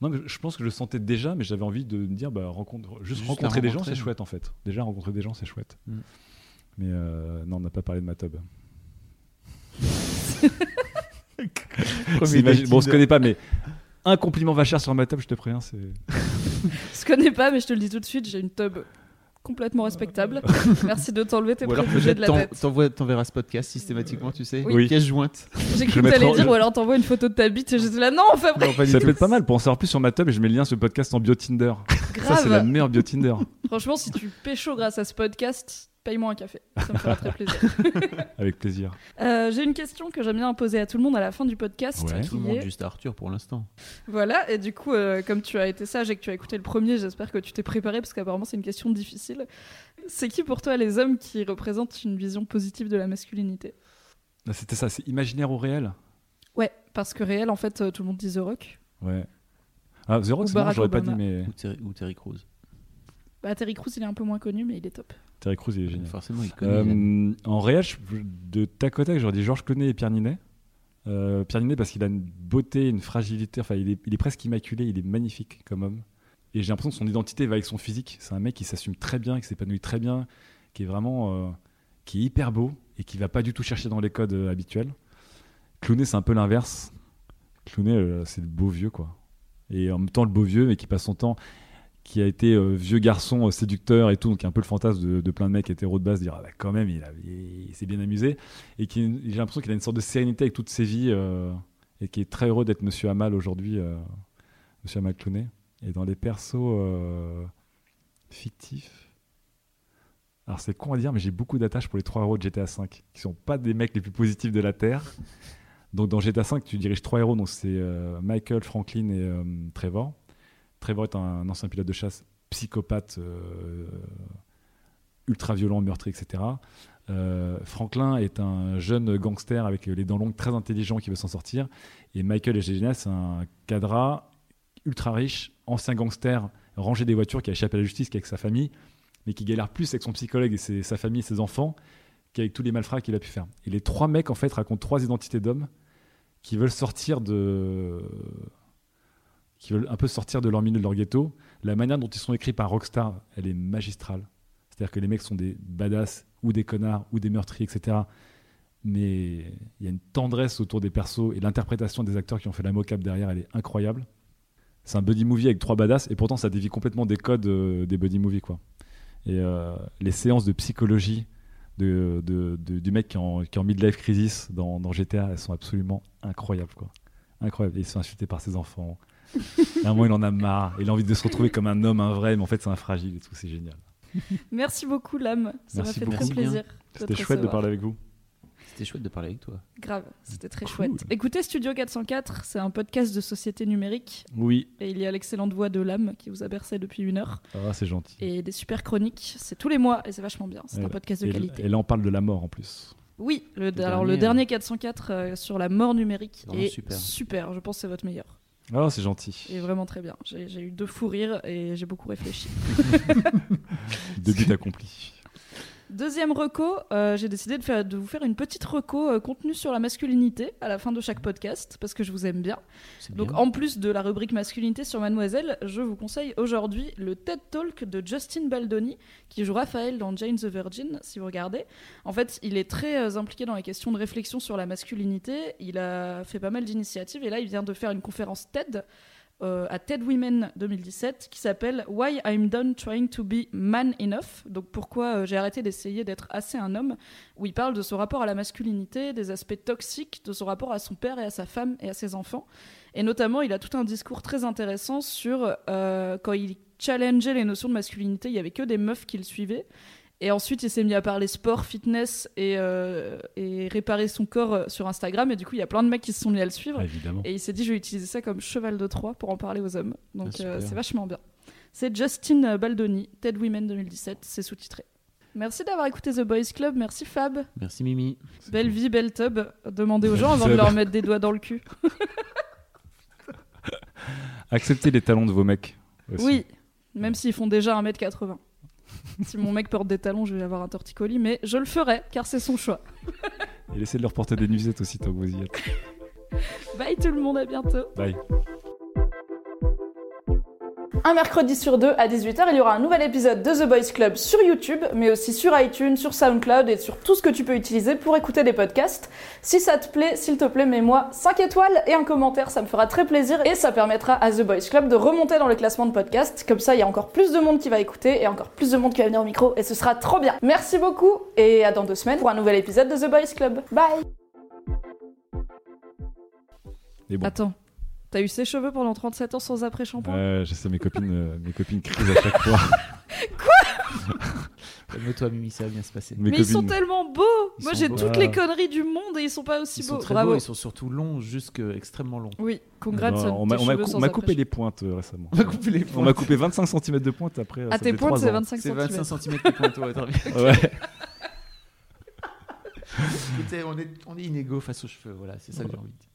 Non, mais je pense que je le sentais déjà, mais j'avais envie de me dire, bah, rencontre, juste, Juste rencontrer des gens, c'est chouette en fait. Déjà, rencontrer des gens, c'est chouette. Mm. Mais euh, non, on n'a pas parlé de ma tub. Bon, on se connaît pas, mais un compliment vachard sur ma tub, je te préviens, c'est. Je connais pas, mais je te le dis tout de suite, j'ai une tub complètement respectable. Merci de t'enlever tes Ou alors préjugés peut-être de la tête. t'envoies- t'enverras ce podcast systématiquement, tu sais. Oui. Pièce jointe. J'ai je cru que t'allais en- dire, ou alors t'envoies une photo de ta bite et j'étais là, non, Fabrice, Non, Ça peut être pas mal pour en savoir plus sur ma tub et je mets le lien sur le podcast en bio Tinder. Ça, c'est la meilleure bio Tinder. Franchement, si tu pécho grâce à ce podcast, paye-moi un café. Ça me fera très plaisir. Avec plaisir. Euh, J'ai une question que j'aime bien poser à tout le monde à la fin du podcast. Ouais. qui Tout le monde, est- juste Arthur pour l'instant. Voilà, et du coup, euh, comme tu as été sage et que tu as écouté le premier, j'espère que tu t'es préparé parce qu'apparemment c'est une question difficile. C'est qui pour toi les hommes qui représentent une vision positive de la masculinité? Ah, C'était ça, c'est imaginaire ou réel? Ouais, parce que réel, en fait, euh, tout le monde dit The Rock. Ouais. Ah, The Rock, c'est j'aurais pas dit, mais Ou Terry, ou Terry Crews. Bah, Terry Crews, il est un peu moins connu, mais il est top. Terry Crews, il est génial. Forcément, il connaît. Euh, en réel, je- de tac au tac, j'aurais dit Georges Clooney et Pierre Ninet. Euh, Pierre Ninet parce qu'il a une beauté, une fragilité, enfin il est, il est presque immaculé, il est magnifique comme homme. Et j'ai l'impression que son identité va avec son physique. C'est un mec qui s'assume très bien, qui s'épanouit très bien, qui est vraiment, euh, qui est hyper beau et qui va pas du tout chercher dans les codes euh, habituels. Clooney, c'est un peu l'inverse. Clooney, euh, c'est le beau vieux, quoi. Et en même temps, le beau vieux, mais qui passe son temps, qui a été euh, vieux garçon euh, séducteur et tout, donc un peu le fantasme de, de plein de mecs hétéros de base, dire ah bah, quand même, il, il- s'est bien amusé. Et qui, j'ai l'impression qu'il a une sorte de sérénité avec toutes ses vies euh, et qui est très heureux d'être Monsieur Hamal aujourd'hui, Monsieur Hamal Clooney. Et dans les persos fictifs, alors c'est con à dire, mais j'ai beaucoup d'attaches pour les trois héros de GTA V, qui sont pas des mecs les plus positifs de la Terre. Donc dans GTA V, tu diriges trois héros, donc c'est Michael, Franklin et Trevor. Trevor est un, ancien pilote de chasse, psychopathe, euh, ultra violent, meurtrier, etc. Euh, Franklin est un jeune gangster avec les dents longues, très intelligent, qui veut s'en sortir. Et Michael Egegena, c'est un cadra ultra riche, ancien gangster, rangé des voitures, qui a échappé à la justice, qui est avec sa famille, mais qui galère plus avec son psychologue et sa famille et ses enfants qu'avec tous les malfrats qu'il a pu faire. Et les trois mecs, en fait, racontent trois identités d'hommes qui veulent sortir de qui veulent un peu sortir de leur milieu, de leur ghetto. La manière dont ils sont écrits par Rockstar, elle est magistrale. C'est-à-dire que les mecs sont des badass ou des connards ou des meurtriers, etc. Mais il y a une tendresse autour des persos et l'interprétation des acteurs qui ont fait la mocap derrière, elle est incroyable. C'est un buddy movie avec trois badass et pourtant ça dévie complètement des codes euh, des buddy movies quoi. Et euh, les séances de psychologie du mec qui est en, qui en midlife crisis dans, GTA, elles sont absolument incroyables quoi. Incroyable. Et il se fait insulter par ses enfants. À un moment, il en a marre. Il a envie de se retrouver comme un homme, un vrai, mais en fait, c'est un fragile et tout. C'est génial. Merci beaucoup, Lame. Ça m'a Merci fait beaucoup. très plaisir. C'était te chouette de parler avec vous. C'était chouette de parler avec toi. Grave, c'était très Cool. chouette. Écoutez Studio 404, c'est un podcast de société numérique. Oui, Et il y a l'excellente voix de Lame qui vous a bercé depuis une heure. ah, c'est gentil. Et des super chroniques. C'est tous les mois et c'est vachement bien. C'est un podcast de Et, qualité. et là, on parle de la mort en plus. Oui, le, Le alors le dernier, dernier 404 euh, sur la mort numérique est super. super. Je pense que c'est votre meilleur. Ah, c'est gentil. Et vraiment très bien. J'ai j'ai eu deux fous rires et j'ai beaucoup réfléchi. Deux buts accomplis. Deuxième reco, euh, j'ai décidé de, faire- de vous faire une petite reco euh, contenue sur la masculinité à la fin de chaque podcast parce que je vous aime bien. Donc bien. en plus de la rubrique masculinité sur Mademoiselle, je vous conseille aujourd'hui le TED Talk de Justin Baldoni qui joue Raphaël dans Jane the Virgin si vous regardez. En fait, il est très euh, impliqué dans les questions de réflexion sur la masculinité, il a fait pas mal d'initiatives et là il vient de faire une conférence TED euh, à TED Women 2017 qui s'appelle Why I'm Done Trying to Be Man Enough. Donc pourquoi euh, j'ai arrêté d'essayer d'être assez un homme, où il parle de son rapport à la masculinité, des aspects toxiques, de son rapport à son père et à sa femme et à ses enfants. Et notamment, il a tout un discours très intéressant sur euh, quand il challengeait les notions de masculinité, il y avait que des meufs qui le suivaient. Et ensuite, il s'est mis à parler sport, fitness et, euh, et réparer son corps euh, sur Instagram. Et du coup, il y a plein de mecs qui se sont mis à le suivre. Ah, évidemment. Et il s'est dit, je vais utiliser ça comme cheval de Troie pour en parler aux hommes. Donc Ah, euh, c'est vachement bien. C'est Justin Baldoni, TED Women 2017, c'est sous-titré. Merci d'avoir écouté The Boys Club, merci Fab. Merci Mimi. Belle vie, belle tub. Demandez aux gens avant de leur mettre des doigts dans le cul. Acceptez les talons de vos mecs. aussi. Oui, même s'ils font déjà 1m80. si mon mec porte des talons, je vais avoir un torticolis, mais je le ferai car c'est son choix. Et laissez de leur porter des nuisettes aussi tant que vous y êtes. Bye tout le monde, à bientôt. Bye. Un mercredi sur deux à 18h, il y aura un nouvel épisode de The Boys Club sur YouTube, mais aussi sur iTunes, sur SoundCloud et sur tout ce que tu peux utiliser pour écouter des podcasts. Si ça te plaît, s'il te plaît, mets-moi 5 étoiles et un commentaire, ça me fera très plaisir et ça permettra à The Boys Club de remonter dans le classement de podcasts. Comme ça, il y a encore plus de monde qui va écouter et encore plus de monde qui va venir au micro et ce sera trop bien. Merci beaucoup et à dans deux semaines pour un nouvel épisode de The Boys Club. Bye bon. Attends, t'as eu ses cheveux pendant 37 ans sans après-shampoing? Ouais, je sais, mes copines, euh, mes copines crisent à chaque fois. Calme-toi Mimi, ça va bien se passer. Mes Mais ils sont tellement beaux Ils Moi j'ai toutes Ah. les conneries du monde et ils sont pas aussi Ils sont beaux. très Bravo. beaux, ils sont surtout longs, jusque extrêmement longs. Oui, congrats. Non, on m'a cou- coupé les pointes euh, récemment. On m'a coupé les On points. m'a coupé 25 cm de pointe après. euh, À ça tes pointes, c'est ans. 25 C'est cm. 25 cm de pointe, ouais, très bien. Ouais. Écoutez, on est, on est inégaux face aux cheveux, voilà, c'est ça que j'ai envie de dire.